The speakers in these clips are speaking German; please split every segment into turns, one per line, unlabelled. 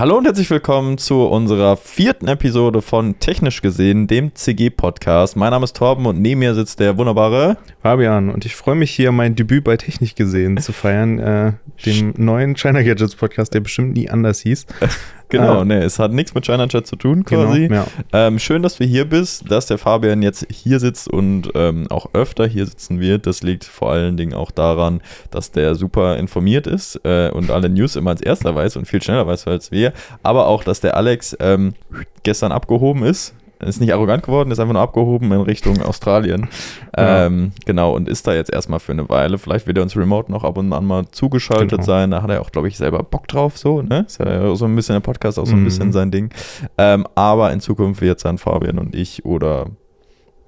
Hallo und herzlich willkommen zu unserer vierten Episode von Technisch gesehen, dem CG-Podcast. Mein Name ist Torben und neben mir sitzt der wunderbare
Fabian. Und ich freue mich hier, mein Debüt bei Technisch gesehen zu feiern, äh, dem neuen China Gadgets Podcast, der bestimmt nie anders hieß.
Genau,
Äh,
ne, es hat nichts mit China Chat zu tun
Genau,
quasi.
ja.
Ähm, schön, dass du hier bist, dass der Fabian jetzt hier sitzt und ähm, auch öfter hier sitzen wird. Das liegt vor allen Dingen auch daran, dass der super informiert ist äh, und alle News immer als erster weiß und viel schneller weiß als wir. Aber auch, dass der Alex ähm, gestern abgehoben ist. Ist nicht arrogant geworden, ist einfach nur abgehoben in Richtung Australien.
Ja.
Ähm, genau, und ist da jetzt erstmal für eine Weile. Vielleicht wird er uns remote noch ab und an mal zugeschaltet
Genau.
sein. Da hat er auch, glaube ich, selber Bock drauf, so, ne? Ist ja so ein bisschen der Podcast auch so ein
Mhm.
bisschen sein Ding. Ähm, aber in Zukunft wird es dann Fabian und ich oder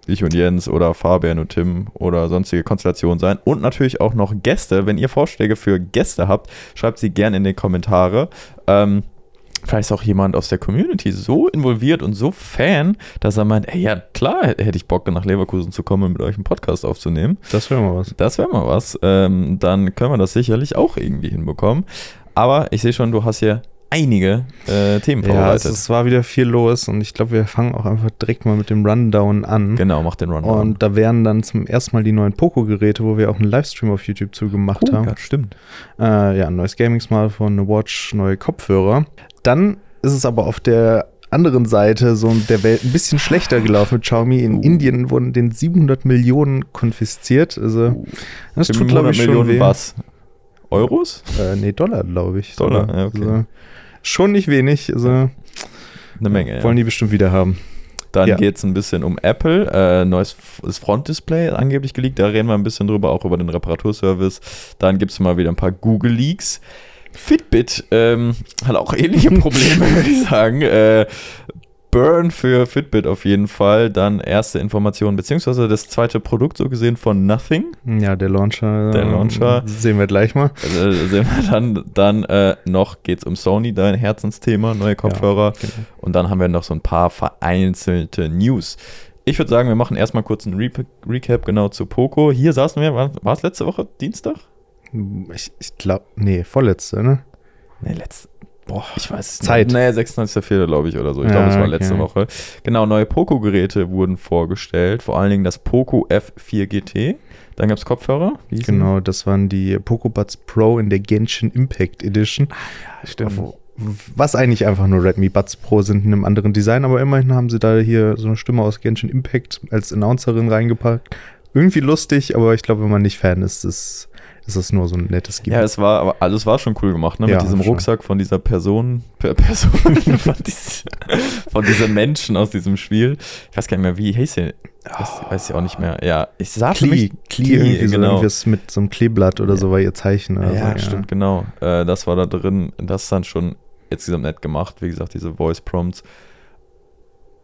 ich und Jens oder Fabian und Tim oder sonstige Konstellationen sein. Und natürlich auch noch Gäste. Wenn ihr Vorschläge für Gäste habt, schreibt sie gerne in die Kommentare. Ähm, Vielleicht ist auch jemand aus der Community so involviert und so Fan, dass er meint, ey, ja klar, hätte ich Bock, nach Leverkusen zu kommen und mit euch einen Podcast aufzunehmen.
Das wäre mal was.
Das wäre mal was. Ähm, dann können wir das sicherlich auch irgendwie hinbekommen. Aber ich sehe schon, du hast hier einige äh, Themen
Ja, es,
vorbereitet.
es war wieder viel los und ich glaube, wir fangen auch einfach direkt mal mit dem Rundown an.
genau, mach den Run.
Und da wären dann zum ersten Mal die neuen Poco-Geräte, wo wir auch einen Livestream auf YouTube zu gemacht
oh,
haben.
ja, stimmt.
Äh, ja, ein neues Gaming-Smartphone, eine Watch, neue Kopfhörer. Dann ist es aber auf der anderen Seite so der Welt ein bisschen schlechter gelaufen mit Xiaomi. In
Uh.
Indien wurden den 700 Millionen konfisziert. Also, das tut, glaube ich, schon
Millionen
weh.
was? Euros?
Äh, nee, Dollar, glaube ich.
Dollar,
sogar.
ja, okay.
Also, schon nicht wenig. Also,
Eine Menge. Ja.
Wollen die bestimmt wieder haben.
Dann
Ja.
geht es ein bisschen um Apple. Äh, neues Frontdisplay angeblich geleakt. Da reden wir ein bisschen drüber, auch über den Reparaturservice. Dann gibt es mal wieder ein paar Google-Leaks. Fitbit ähm, hat auch ähnliche Probleme, würde ich sagen. Äh, Burn für Fitbit auf jeden Fall. Dann erste Informationen, beziehungsweise das zweite Produkt so gesehen von Nothing.
Ja, der Launcher.
Der
äh,
Launcher.
Sehen wir gleich mal.
Also, sehen wir dann dann äh, noch geht es um Sony, dein Herzensthema, neue Kopfhörer.
Genau.
Und dann haben wir noch so ein paar vereinzelte News. Ich würde sagen, wir machen erstmal kurz einen Re Recap genau zu Poco. Hier saßen wir, war es letzte Woche? Dienstag?
Ich, ich glaube, nee, vorletzte, ne?
Nee, letzte. Boah, ich weiß es
Zeit.
nicht. Nee, 26.04. glaube ich oder so. Ich
Ja,
glaube, es war
okay.
letzte Woche. Genau, neue Poco-Geräte wurden vorgestellt. Vor allen Dingen das Poco F4 GT. Dann gab es Kopfhörer.
Genau, das waren die Poco Buds Pro in der Genshin Impact Edition.
die? Stimmt.
Wo- Was eigentlich einfach nur Redmi Buds Pro sind in einem anderen Design, aber immerhin haben sie da hier so eine Stimme aus Genshin Impact als Announcerin reingepackt. Irgendwie lustig, aber ich glaube, wenn man nicht Fan ist, ist, ist es nur so ein nettes Gimmick.
Ja, es war, aber also es war schon cool gemacht, ne?
Ja,
Mit diesem. Rucksack von dieser Person, per Person, von, dies, von diesem Menschen aus diesem Spiel. Ich weiß gar nicht mehr, wie hieß der? Weiß, weiß ich auch nicht mehr. Ja, ich sah für
Klee,
mich-
Klee, irgendwie so
genau.
irgendwas mit so einem Kleeblatt oder so war ihr Zeichen.
Ja,
so,
stimmt, genau. Äh, das war da drin. Das ist dann schon insgesamt nett gemacht. Wie gesagt, diese Voice Prompts.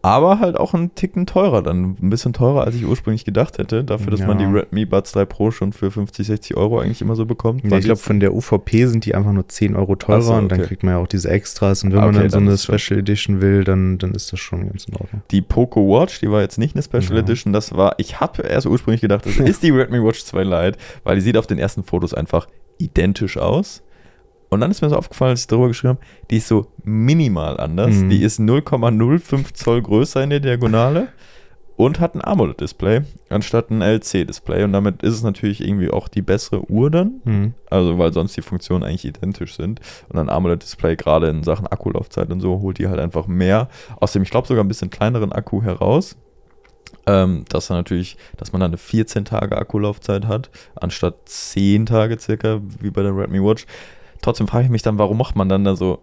Aber halt auch ein Ticken teurer dann. Ein bisschen teurer, als ich ursprünglich gedacht hätte. Dafür, dass
Ja.
man die Redmi Buds 3 Pro schon für 50, 60 Euro eigentlich immer so bekommt.
Ja, ich glaube, von der UVP sind die einfach nur 10 Euro teurer
so,
und dann
okay.
kriegt man ja auch diese Extras. Und wenn
Ah,
man
okay,
dann so eine
ist schon-
Special Edition will, dann, dann ist das schon ganz in Ordnung.
Die Poco Watch, die war jetzt nicht eine Special
Ja.
Edition, das war, ich habe erst ursprünglich gedacht, das ist die Redmi Watch 2 Lite, weil die sieht auf den ersten Fotos einfach identisch aus. Und dann ist mir so aufgefallen, als ich darüber geschrieben habe, die ist so minimal anders.
Mhm.
Die ist 0,05 Zoll größer in der Diagonale und hat ein AMOLED-Display anstatt ein LC-Display. Und damit ist es natürlich irgendwie auch die bessere Uhr dann.
Mhm.
Also, weil sonst die Funktionen eigentlich identisch sind. Und ein AMOLED-Display, gerade in Sachen Akkulaufzeit und so, holt die halt einfach mehr. Außerdem, ich glaube, sogar ein bisschen kleineren Akku heraus. Ähm, dass natürlich, dass man dann eine 14 Tage Akkulaufzeit hat, anstatt 10 Tage circa, wie bei der Redmi Watch. Trotzdem frage ich mich dann, warum macht man dann da so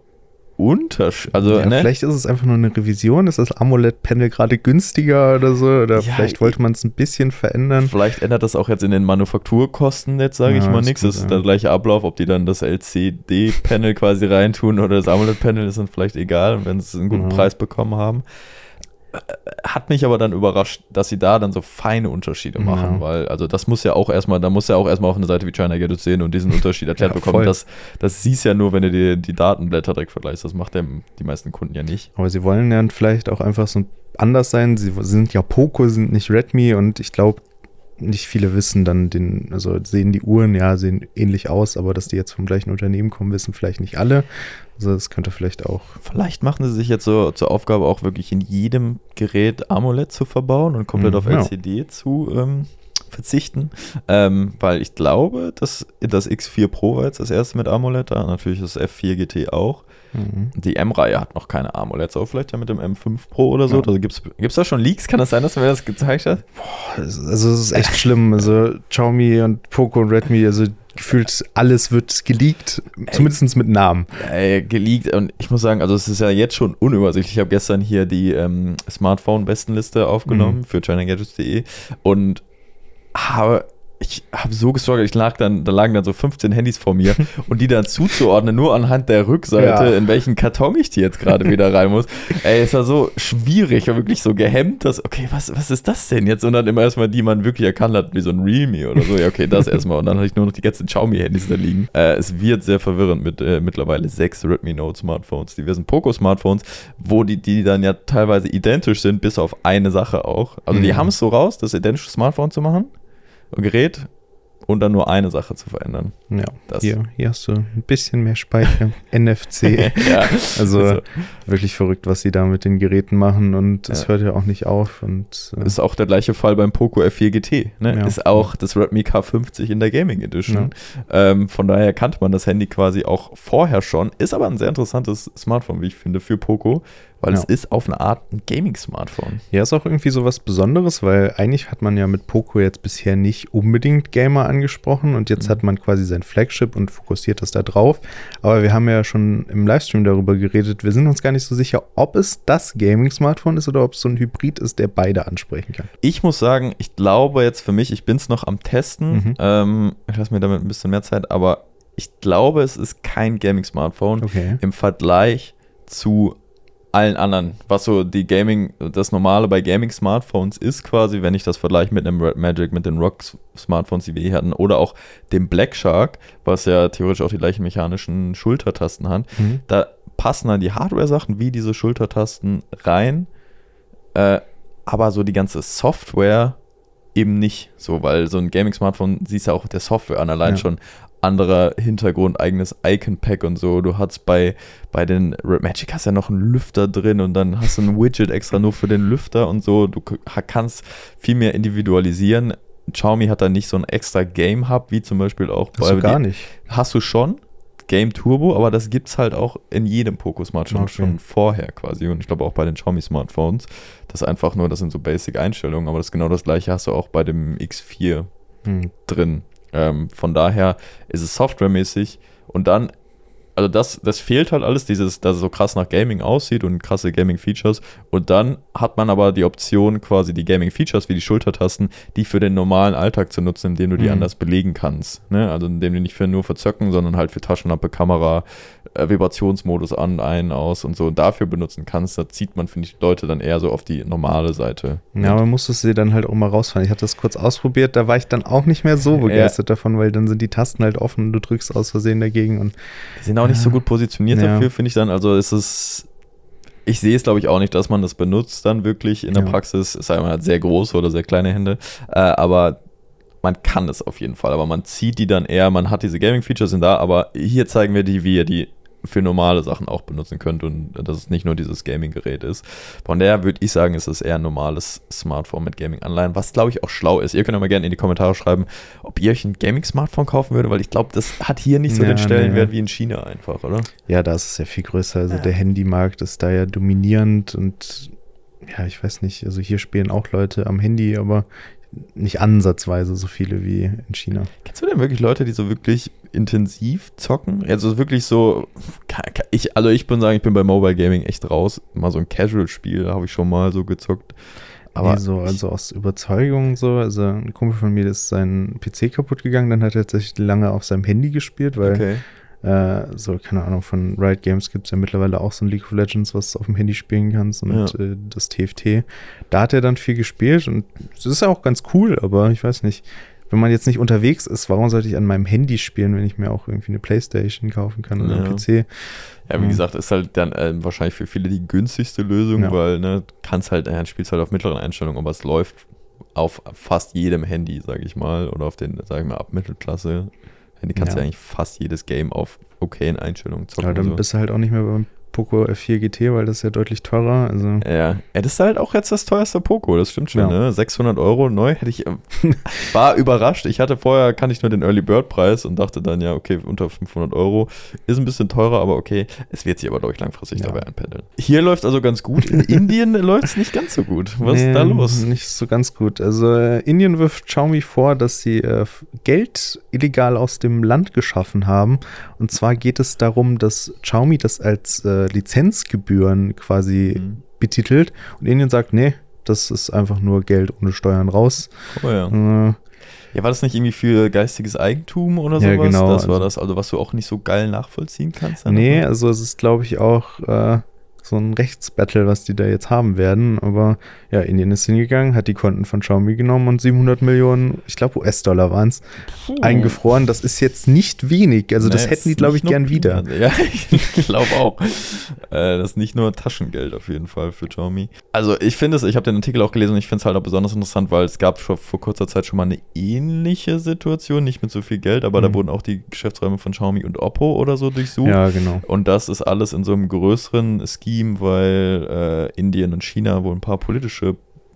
Unterschied? Also,
ja,
ne?
Vielleicht ist es einfach nur eine Revision. Ist das AMOLED-Panel gerade günstiger oder so? Oder
Ja,
vielleicht wollte man es ein bisschen verändern.
Vielleicht ändert das auch jetzt in den Manufakturkosten jetzt, sage
Ja,
ich mal nichts. Das ist
sein.
der gleiche Ablauf, ob die dann das LCD-Panel quasi reintun oder das AMOLED-Panel, ist dann vielleicht egal, wenn sie einen guten. Preis bekommen haben. Hat mich aber dann überrascht, dass sie da dann so feine Unterschiede machen,
Ja.
weil, also das muss ja auch erstmal, da muss ja auch erstmal auf eine Seite wie China Gadgets sehen und diesen Unterschied erklärt
Ja,
bekommen. Das, das siehst ja nur, wenn du dir die Datenblätter direkt vergleichst. Das macht ja die meisten Kunden ja nicht.
Aber sie wollen dann vielleicht auch einfach so anders sein. Sie sind ja Poco, sind nicht Redmi und ich glaube, nicht viele wissen dann den, also sehen die Uhren, ja, sehen ähnlich aus, aber dass die jetzt vom gleichen Unternehmen kommen, wissen vielleicht nicht alle. Also das könnte vielleicht auch.
Vielleicht machen sie sich jetzt so zur Aufgabe auch wirklich in jedem Gerät AMOLED zu verbauen und komplett
Mhm,
auf
ja.
LCD zu ähm, verzichten. Ähm, weil ich glaube, dass das X4 Pro war jetzt das erste mit AMOLED da, natürlich das F4 GT auch.
Mhm.
Die M-Reihe hat noch keine AMOLEDs, aber vielleicht ja mit dem M5 Pro oder so.
Ja.
Also gibt es da schon Leaks? Kann das sein, dass mir das gezeigt hat?
Also es ist echt schlimm. Also Xiaomi und Poco und Redmi, also gefühlt alles wird geleakt, zumindest mit Namen.
Äh, geleakt und ich muss sagen, also es ist ja jetzt schon unübersichtlich. Ich habe gestern hier die ähm, Smartphone-Bestenliste aufgenommen
Mhm.
für ChinaGadgets.de und habe ich habe so gestruggelt, ich lag dann, da lagen dann so 15 Handys vor mir und die dann zuzuordnen, nur anhand der Rückseite,
Ja.
in welchen Karton ich die jetzt gerade wieder rein muss. Ey, es war so schwierig, war wirklich so gehemmt, dass, okay, was, was ist das denn jetzt? Und dann immer erstmal die man wirklich erkannt hat, wie so ein Realme oder so. Ja, okay, das erstmal. Und dann hatte ich nur noch die ganzen Xiaomi-Handys da liegen. Äh, es wird sehr verwirrend mit äh, mittlerweile sechs Redmi Note Smartphones, diversen Poco-Smartphones, wo die, die dann ja teilweise identisch sind, bis auf eine Sache auch. Also die
Mhm.
haben es so raus, das identische Smartphone zu machen, Gerät und dann nur eine Sache zu verändern.
Ja,
Das-
hier, hier hast du ein bisschen mehr Speicher. NFC.
ja,
Also
Also-
wirklich verrückt, was sie da mit den Geräten machen und es
Ja.
hört ja auch nicht auf. Und äh,
Ist auch der gleiche Fall beim Poco F4 GT. Ne?
Ja.
Ist auch das Redmi K50 in der Gaming Edition. Ähm, von daher kannte man das Handy quasi auch vorher schon. Ist aber ein sehr interessantes Smartphone, wie ich finde, für Poco, weil
Ja.
es ist auf eine Art ein Gaming-Smartphone.
Ja, ist auch irgendwie so was Besonderes, weil eigentlich hat man ja mit Poco jetzt bisher nicht unbedingt Gamer angesprochen und jetzt
Mhm.
hat man quasi sein Flagship und fokussiert das da drauf. Aber wir haben ja schon im Livestream darüber geredet. Wir sind uns gar nicht so sicher, ob es das Gaming-Smartphone ist oder ob es so ein Hybrid ist, der beide ansprechen kann.
Ich muss sagen, ich glaube jetzt für mich, ich bin es noch am Testen.
Mhm.
Ähm, ich lasse mir damit ein bisschen mehr Zeit, aber ich glaube, es ist kein Gaming-Smartphone.
Okay.
im Vergleich zu allen anderen, was so die Gaming, das Normale bei Gaming-Smartphones ist quasi, wenn ich das vergleiche mit einem Red Magic, mit den Rock-Smartphones, die wir hier hatten, oder auch dem Black Shark, was ja theoretisch auch die gleichen mechanischen Schultertasten hat,
Mhm.
da passen dann die Hardware-Sachen wie diese Schultertasten rein, äh, aber so die ganze Software eben nicht so, weil so ein Gaming-Smartphone siehst ja auch der Software an, allein
Ja.
schon anderer Hintergrund, eigenes Icon-Pack und so. Du hast bei, bei den Red Magic hast ja noch einen Lüfter drin und dann hast du ein Widget extra nur für den Lüfter und so. Du kannst viel mehr individualisieren. Xiaomi hat da nicht so ein extra Game-Hub, wie zum Beispiel auch
Hast du
die-
gar nicht.
hast du schon Game Turbo, aber das gibt es halt auch in jedem Poco Smartphone
Okay.
schon vorher quasi und ich glaube auch bei den Xiaomi Smartphones. Das ist einfach nur, das sind so Basic Einstellungen, aber das ist genau das gleiche hast du auch bei dem X4
Hm.
drin. Ähm, von daher ist es softwaremäßig und dann, also das, das fehlt halt alles, dieses, dass es so krass nach Gaming aussieht und krasse Gaming-Features. Und dann hat man aber die Option, quasi die Gaming-Features wie die Schultertasten, die für den normalen Alltag zu nutzen, indem du die
Mhm.
anders belegen kannst. Ne? Also indem du nicht für nur für Zöcken, sondern halt für Taschenlampe, Kamera, äh, Vibrationsmodus an, ein, aus und so und dafür benutzen kannst. Da zieht man, finde ich, Leute dann eher so auf die normale Seite.
Ja, man muss es sie dann halt auch mal rausfahren. Ich hatte das kurz ausprobiert, da war ich dann auch nicht mehr so begeistert davon, weil dann sind die Tasten halt offen und du drückst aus Versehen dagegen und
Die sind auch nicht so gut positioniert
Ja.
dafür, finde ich dann. Also es ist, ich sehe es glaube ich auch nicht, dass man das benutzt dann wirklich in der
Ja.
Praxis. Es sei denn, man hat sehr große oder sehr kleine Hände. Äh, aber man kann es auf jeden Fall. Aber man zieht die dann eher, man hat diese Gaming-Features sind da, aber hier zeigen wir die, wie ihr die für normale Sachen auch benutzen könnt und dass es nicht nur dieses Gaming-Gerät ist. Von daher würde ich sagen, es ist eher ein normales Smartphone mit Gaming-Anleihen, was glaube ich auch schlau ist. Ihr könnt ja mal gerne in die Kommentare schreiben, ob ihr euch ein Gaming-Smartphone kaufen würdet, weil ich glaube, das hat hier nicht so
Ja,
den
nee,
Stellenwert
ja.
wie in China einfach, oder?
ja, da ist es ja viel größer. Also der Handymarkt ist da ja dominierend und ja, ich weiß nicht, also hier spielen auch Leute am Handy, aber nicht ansatzweise so viele wie in China.
Kennst du denn wirklich Leute, die so wirklich intensiv zocken? Also wirklich so, ich, also ich bin sagen, ich bin bei Mobile Gaming echt raus. Mal so ein Casual-Spiel habe ich schon mal so gezockt.
Aber
Aber
so, also aus Überzeugung so, also ein Kumpel von mir der ist sein PC kaputt gegangen, dann hat er tatsächlich lange auf seinem Handy gespielt, weil
okay.
Äh, so, keine Ahnung, von Riot Games gibt es ja mittlerweile auch so ein League of Legends, was du auf dem Handy spielen kannst und
Ja.
äh, das TFT. Da hat er dann viel gespielt und es ist ja auch ganz cool, aber ich weiß nicht, wenn man jetzt nicht unterwegs ist, warum sollte ich an meinem Handy spielen, wenn ich mir auch irgendwie eine Playstation kaufen kann oder
Ja.
einen PC?
Ja, wie
Ja.
gesagt, ist halt dann äh, wahrscheinlich für viele die günstigste Lösung,
Ja.
weil, ne, kannst halt, äh, spielst halt auf mittleren Einstellungen, aber es läuft auf fast jedem Handy, sage ich mal, oder auf den, sage ich mal, ab Mittelklasse. Handy kannst du
Ja.
eigentlich fast jedes Game auf okayen Einstellungen zocken.
Aber dann
so.
bist du halt auch nicht mehr beim Poco F4 GT, weil das ist ja deutlich teurer. Also
Ja, ja, das ist halt auch jetzt das teuerste Poco, das stimmt schon,
Ja.
ne? 600 Euro neu, hätte ich, war überrascht. Ich hatte vorher, kann ich nur den Early Bird Preis und dachte dann, ja, okay, unter 500 Euro. Ist ein bisschen teurer, aber okay. Es wird sich aber, glaube ich, langfristig
Ja.
dabei einpendeln. Hier läuft also ganz gut. In Indien läuft es nicht ganz so gut. Was ist da
Nee,
los?
Nicht so ganz gut. Also äh, Indien wirft Xiaomi vor, dass sie äh, Geld illegal aus dem Land geschaffen haben. Und zwar geht es darum, dass Xiaomi das als äh, Lizenzgebühren quasi
Mhm.
betitelt. Und Indien sagt, nee, das ist einfach nur Geld ohne Steuern raus.
Oh ja.
Äh,
Ja, war das nicht irgendwie für geistiges Eigentum oder
Ja,
sowas?
genau,
Das war das, also was du auch nicht so geil nachvollziehen kannst?
nee,
nochmal?
also es ist, glaube ich, auch äh, so ein Rechtsbattle, was die da jetzt haben werden. Aber ja, Indien ist hingegangen, hat die Konten von Xiaomi genommen und 700 Millionen, ich glaube US-Dollar waren es, eingefroren. Das ist jetzt nicht wenig. Also das
Nee,
hätten die, glaube ich, gern wieder.
Peanuts. Ja, ich glaube auch. äh, das ist nicht nur Taschengeld auf jeden Fall für Xiaomi. Also ich finde es, ich habe den Artikel auch gelesen und ich finde es halt auch besonders interessant, weil es gab schon vor kurzer Zeit schon mal eine ähnliche Situation, nicht mit so viel Geld, aber da
Mhm.
wurden auch die Geschäftsräume von Xiaomi und Oppo oder so durchsucht.
Ja, genau.
Und das ist alles in so einem größeren Scheme, weil äh, Indien und China wohl ein paar politische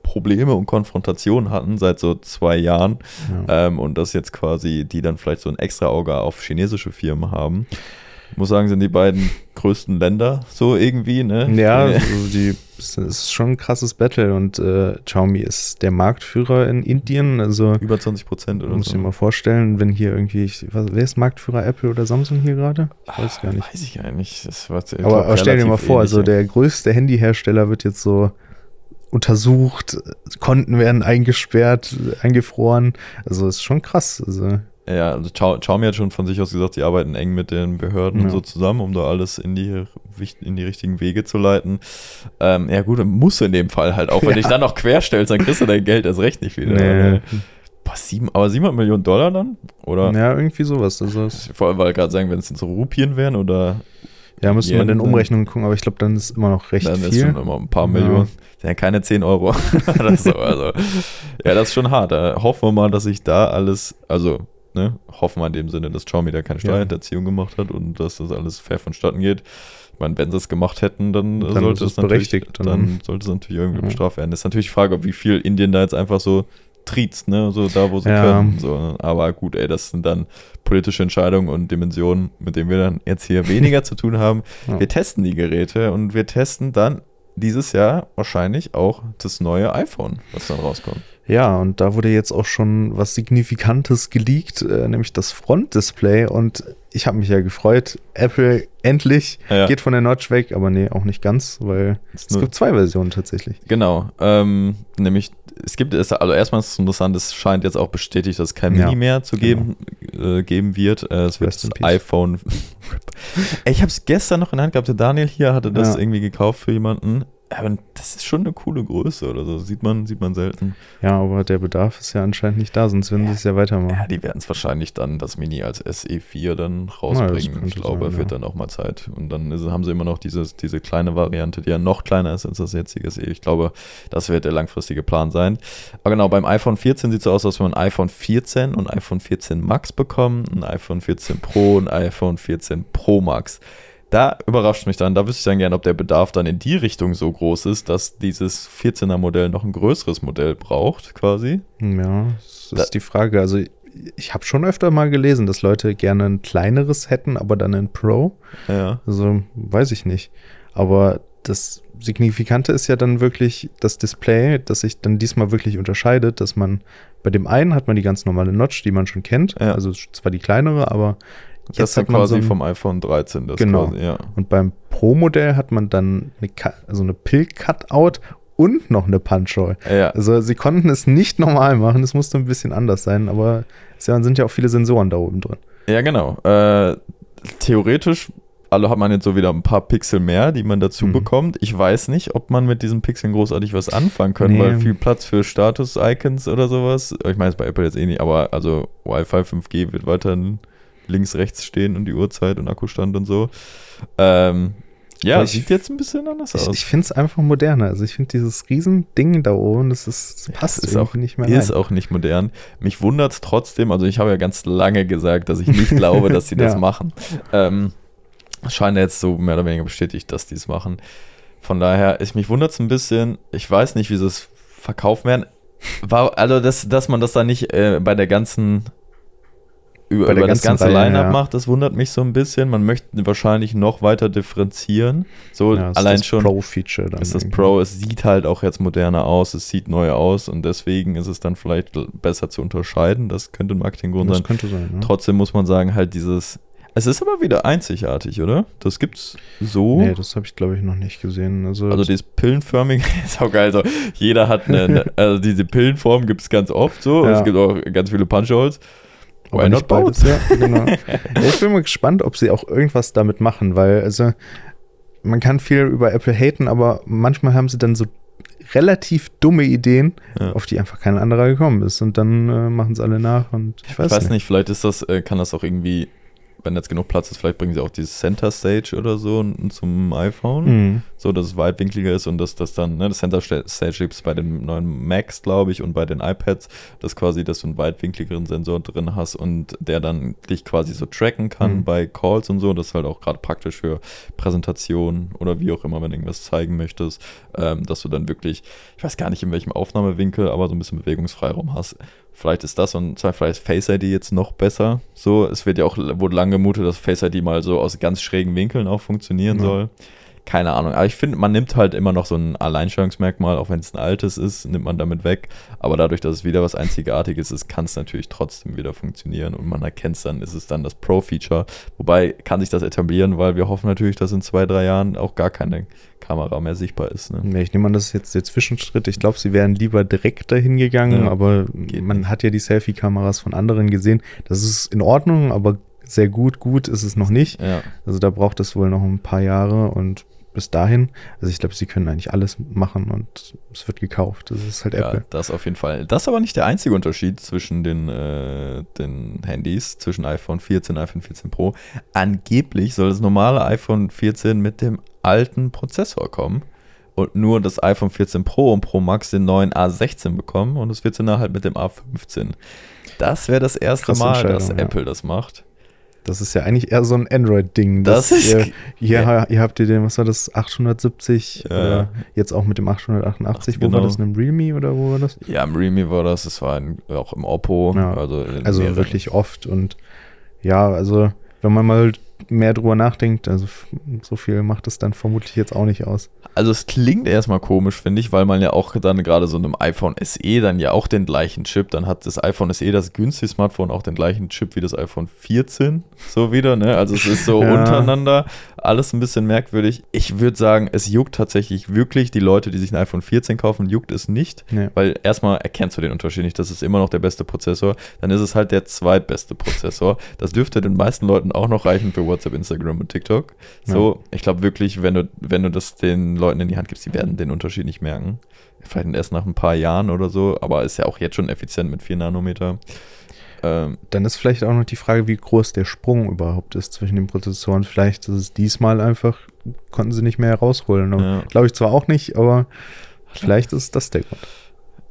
Probleme und Konfrontationen hatten seit so zwei Jahren.
Ja.
Ähm, und dass jetzt quasi die dann vielleicht so ein extra Auge auf chinesische Firmen haben. Ich muss sagen, sind die beiden größten Länder so irgendwie, ne?
Ja, also die, es ist schon ein krasses Battle und äh, Xiaomi ist der Marktführer in Indien. Also
über 20 Prozent oder
muss
so.
ich dir mal vorstellen, wenn hier irgendwie, ich, was, wer ist Marktführer Apple oder Samsung hier gerade? Ich weiß gar nicht.
Weiß ich gar nicht. Das war, ich
Aber,
glaub,
aber stell dir mal vor, also
ähnlich, ja.
der größte Handyhersteller wird jetzt so untersucht, Konten werden eingesperrt, eingefroren. Also ist schon krass. Also,
Ja, also Xiao- Xiaomi hat schon von sich aus gesagt, sie arbeiten eng mit den Behörden und
Ja.
so zusammen, um da alles in die, in die richtigen Wege zu leiten. Ähm, ja gut, dann musst du in dem Fall halt auch. Wenn
Ja.
du dich dann noch querstellst, dann kriegst du dein Geld erst recht nicht wieder.
nee,
Boah, sieben, aber 700 Millionen Dollar dann? Oder?
ja, irgendwie sowas. Also
Vor allem, weil gerade sagen, wenn es jetzt so Rupien wären oder
ja, müsste man
dann-
Umrechnungen gucken, aber ich glaube, dann ist immer noch recht
dann ist
viel.
schon immer ein paar
Ja.
Millionen. Sind ja keine 10 Euro. Oder so, also. Ja, das ist schon hart. Da hoffen wir mal, dass sich da alles, also, ne, hoffen wir in dem Sinne, dass Xiaomi da keine
Ja.
Steuerhinterziehung gemacht hat und dass das alles fair vonstatten geht. Ich meine, wenn sie es gemacht hätten, dann,
Dann
sollte
ist
es natürlich, dann,
dann-
sollte es natürlich irgendwie
Ja.
bestraft werden. Das ist natürlich die Frage, ob wie viel Indien da jetzt einfach so triezt, ne, so da, wo sie
Ja.
können. So, aber gut, ey, das sind dann politische Entscheidungen und Dimensionen, mit denen wir dann jetzt hier weniger zu tun haben.
Ja.
Wir testen die Geräte und wir testen dann dieses Jahr wahrscheinlich auch das neue iPhone, was dann rauskommt.
Ja, und da wurde jetzt auch schon was Signifikantes geleakt, äh, nämlich das Frontdisplay. Und ich habe mich ja gefreut. Apple endlich
Ja.
geht von der Notch weg, aber nee, auch nicht ganz, weil es
nur-
gibt zwei Versionen tatsächlich.
Genau, ähm, nämlich es gibt es, also erstmal ist es interessant, es scheint jetzt auch bestätigt, dass es kein
Ja,
Mini mehr zu geben, äh, geben wird. Äh, es wird das iPhone. Ey, ich habe es gestern noch in der Hand gehabt. Der Daniel hier hatte das
Ja.
irgendwie gekauft für jemanden. Aber das ist schon eine coole Größe oder so. Sieht man, sieht man selten.
Ja, aber der Bedarf ist ja anscheinend nicht da, sonst würden sie es ja
Ja,
weitermachen.
die werden es wahrscheinlich dann das Mini als SE4 dann rausbringen.
könnte
ich glaube,
sein,
wird
ja.
dann auch mal Zeit. Und dann ist, haben sie immer noch dieses, diese kleine Variante, die ja noch kleiner ist als das jetzige SE. Ich glaube, das wird der langfristige Plan sein. Aber genau, beim iPhone 14 sieht es so aus, als wenn man ein iPhone 14 und iPhone 14 Max bekommen, ein iPhone 14 Pro und ein iPhone 14 Pro Max. Da überrascht mich dann, da wüsste ich dann gerne, ob der Bedarf dann in die Richtung so groß ist, dass dieses 14er Modell noch ein größeres Modell braucht, quasi.
Ja, das
Da-
ist die Frage. Also ich habe schon öfter mal gelesen, dass Leute gerne ein kleineres hätten, aber dann ein Pro.
Ja.
Also weiß ich nicht. Aber das Signifikante ist ja dann wirklich das Display, das sich dann diesmal wirklich unterscheidet, dass man bei dem einen hat man die ganz normale Notch, die man schon kennt.
Ja.
Also zwar die kleinere, aber
Das
jetzt
ist
hat man
quasi
so ein,
vom iPhone 13. Das
Genau.
Quasi, ja.
Und beim Pro-Modell hat man dann eine, also eine Pill-Cutout und noch eine Punch-Hole.
ja.
Also sie konnten es nicht normal machen, es musste ein bisschen anders sein, aber es sind ja auch viele Sensoren da oben drin.
Ja, genau. Äh, theoretisch alle hat man jetzt so wieder ein paar Pixel mehr, die man dazu
Mhm.
bekommt. Ich weiß nicht, ob man mit diesen Pixeln großartig was anfangen kann,
Nee.
weil viel Platz für Status-Icons oder sowas. Ich meine, ist bei Apple jetzt eh nicht, aber also Wi-Fi 5G wird weiterhin links, rechts stehen und die Uhrzeit und Akkustand und so. Ähm, Ja, es sieht jetzt ein bisschen anders
Ich,
aus.
ich finde es einfach moderner. Also ich finde dieses Riesending da oben, das ist das passt
ist
irgendwie
auch-
nicht mehr
Ist
rein.
auch nicht modern. Mich wundert es trotzdem, also ich habe ja ganz lange gesagt, dass ich nicht glaube, dass sie das
Ja.
machen. Ähm, scheint jetzt so mehr oder weniger bestätigt, dass die es machen. Von daher, ich, mich wundert es ein bisschen. Ich weiß nicht, wie sie es verkaufen werden. War, also, dass, dass man das da nicht äh, bei der ganzen über, über das ganze
Reihe,
Line-Up
ja.
macht, das wundert mich so ein bisschen. Man möchte wahrscheinlich noch weiter differenzieren. So
Ja, das ist
allein
das
schon
Pro-Feature dann.
ist das
irgendwie.
Pro, es sieht halt auch jetzt moderner aus, es sieht neu aus und deswegen ist es dann vielleicht besser zu unterscheiden. Das könnte ein Marketinggrund
Das
sein.
könnte sein. Ne?
Trotzdem muss man sagen, halt dieses. Es ist aber wieder einzigartig, oder? Das gibt's so.
Nee, das habe ich glaube ich noch nicht gesehen. Also,
also dieses pillenförmige ist auch geil. So, jeder hat eine, eine also diese Pillenform gibt es ganz oft so.
Ja.
Es gibt auch ganz viele Punch-Holes.
Aber nicht beides. Ja, genau. ich bin mal gespannt, ob sie auch irgendwas damit machen, weil also man kann viel über Apple haten, aber manchmal haben sie dann so relativ dumme Ideen,
Ja.
auf die einfach kein anderer gekommen ist und dann äh, machen es alle nach und ich weiß,
Ich weiß nicht, vielleicht ist das, äh, kann das auch irgendwie, wenn jetzt genug Platz ist, vielleicht bringen sie auch dieses Center Stage oder so zum iPhone.
Mhm.
so dass es weitwinkliger ist und dass das dann, ne, das Center Stage gibt es bei den neuen Macs, glaube ich, und bei den iPads, dass quasi, dass du einen weitwinkligeren Sensor drin hast und der dann dich quasi so tracken kann
Mhm.
bei Calls und so. Das ist halt auch gerade praktisch für Präsentationen oder wie auch immer, wenn du irgendwas zeigen möchtest, ähm, dass du dann wirklich, ich weiß gar nicht in welchem Aufnahmewinkel, aber so ein bisschen Bewegungsfreiraum hast. Vielleicht ist das und vielleicht ist Face ID jetzt noch besser. So, es wird ja auch, wurde lange gemutet, dass Face ID mal so aus ganz schrägen Winkeln auch funktionieren
Ja.
soll keine Ahnung. Aber ich finde, man nimmt halt immer noch so ein Alleinstellungsmerkmal, auch wenn es ein altes ist, nimmt man damit weg. Aber dadurch, dass es wieder was Einzigartiges ist, kann es natürlich trotzdem wieder funktionieren und man erkennt es dann, ist es dann das Pro-Feature. Wobei kann sich das etablieren, weil wir hoffen natürlich, dass in zwei, drei Jahren auch gar keine Kamera mehr sichtbar ist. Ne?
Ich nehme an, das ist jetzt der Zwischenschritt. Ich glaube, sie wären lieber direkt dahin gegangen,
Ja,
aber man hat ja die Selfie-Kameras von anderen gesehen. Das ist in Ordnung, aber sehr gut, gut ist es noch nicht.
Ja.
Also da braucht es wohl noch ein paar Jahre und bis dahin, also ich glaube, sie können eigentlich alles machen und es wird gekauft. Das ist halt
Ja,
Apple.
das auf jeden Fall. Das ist aber nicht der einzige Unterschied zwischen den, äh, den Handys, zwischen iPhone 14 und iPhone 14 Pro. Angeblich soll das normale iPhone 14 mit dem alten Prozessor kommen und nur das iPhone 14 Pro und Pro Max den neuen A16 bekommen und das 14er halt mit dem A15. Das wäre das erste
Krasse
Mal, dass
Entscheidung, ja.
Apple das macht.
Das ist ja eigentlich eher so ein Android-Ding.
Das ist-
Ihr, hier, ha- hier habt ihr den, was war das, 870
Ja.
jetzt auch mit dem 888.
Ach,
Wo war
genau.
das? In einem Realme oder wo war das?
Ja, im Realme war das, das war in, auch im Oppo.
Ja.
Also,
Also wirklich oft und ja, also wenn man mal mehr drüber nachdenkt, also so viel macht es dann vermutlich jetzt auch nicht aus.
Also es klingt erstmal komisch, finde ich, weil man ja auch dann gerade so einem iPhone SE dann ja auch den gleichen Chip, dann hat das iPhone SE, das günstige Smartphone, auch den gleichen Chip wie das iPhone 14, so wieder, ne? Also es ist so
Ja.
untereinander alles ein bisschen merkwürdig. Ich würde sagen, es juckt tatsächlich wirklich die Leute, die sich ein iPhone 14 kaufen, juckt es nicht,
Nee.
weil erstmal erkennst du den Unterschied nicht, das ist immer noch der beste Prozessor, dann ist es halt der zweitbeste Prozessor. Das dürfte den meisten Leuten auch noch reichen für WhatsApp, Instagram und TikTok. So, ich glaube wirklich, wenn du, wenn du das den Leuten in die Hand gibst, die werden den Unterschied nicht merken. Vielleicht erst nach ein paar Jahren oder so, aber ist ja auch jetzt schon effizient mit 4 Nanometer. Ähm,
Dann ist vielleicht auch noch die Frage, wie groß der Sprung überhaupt ist zwischen den Prozessoren. Vielleicht ist es diesmal einfach, konnten sie nicht mehr herausholen.
Ja.
Glaube ich zwar auch nicht, aber vielleicht ist das der Grund.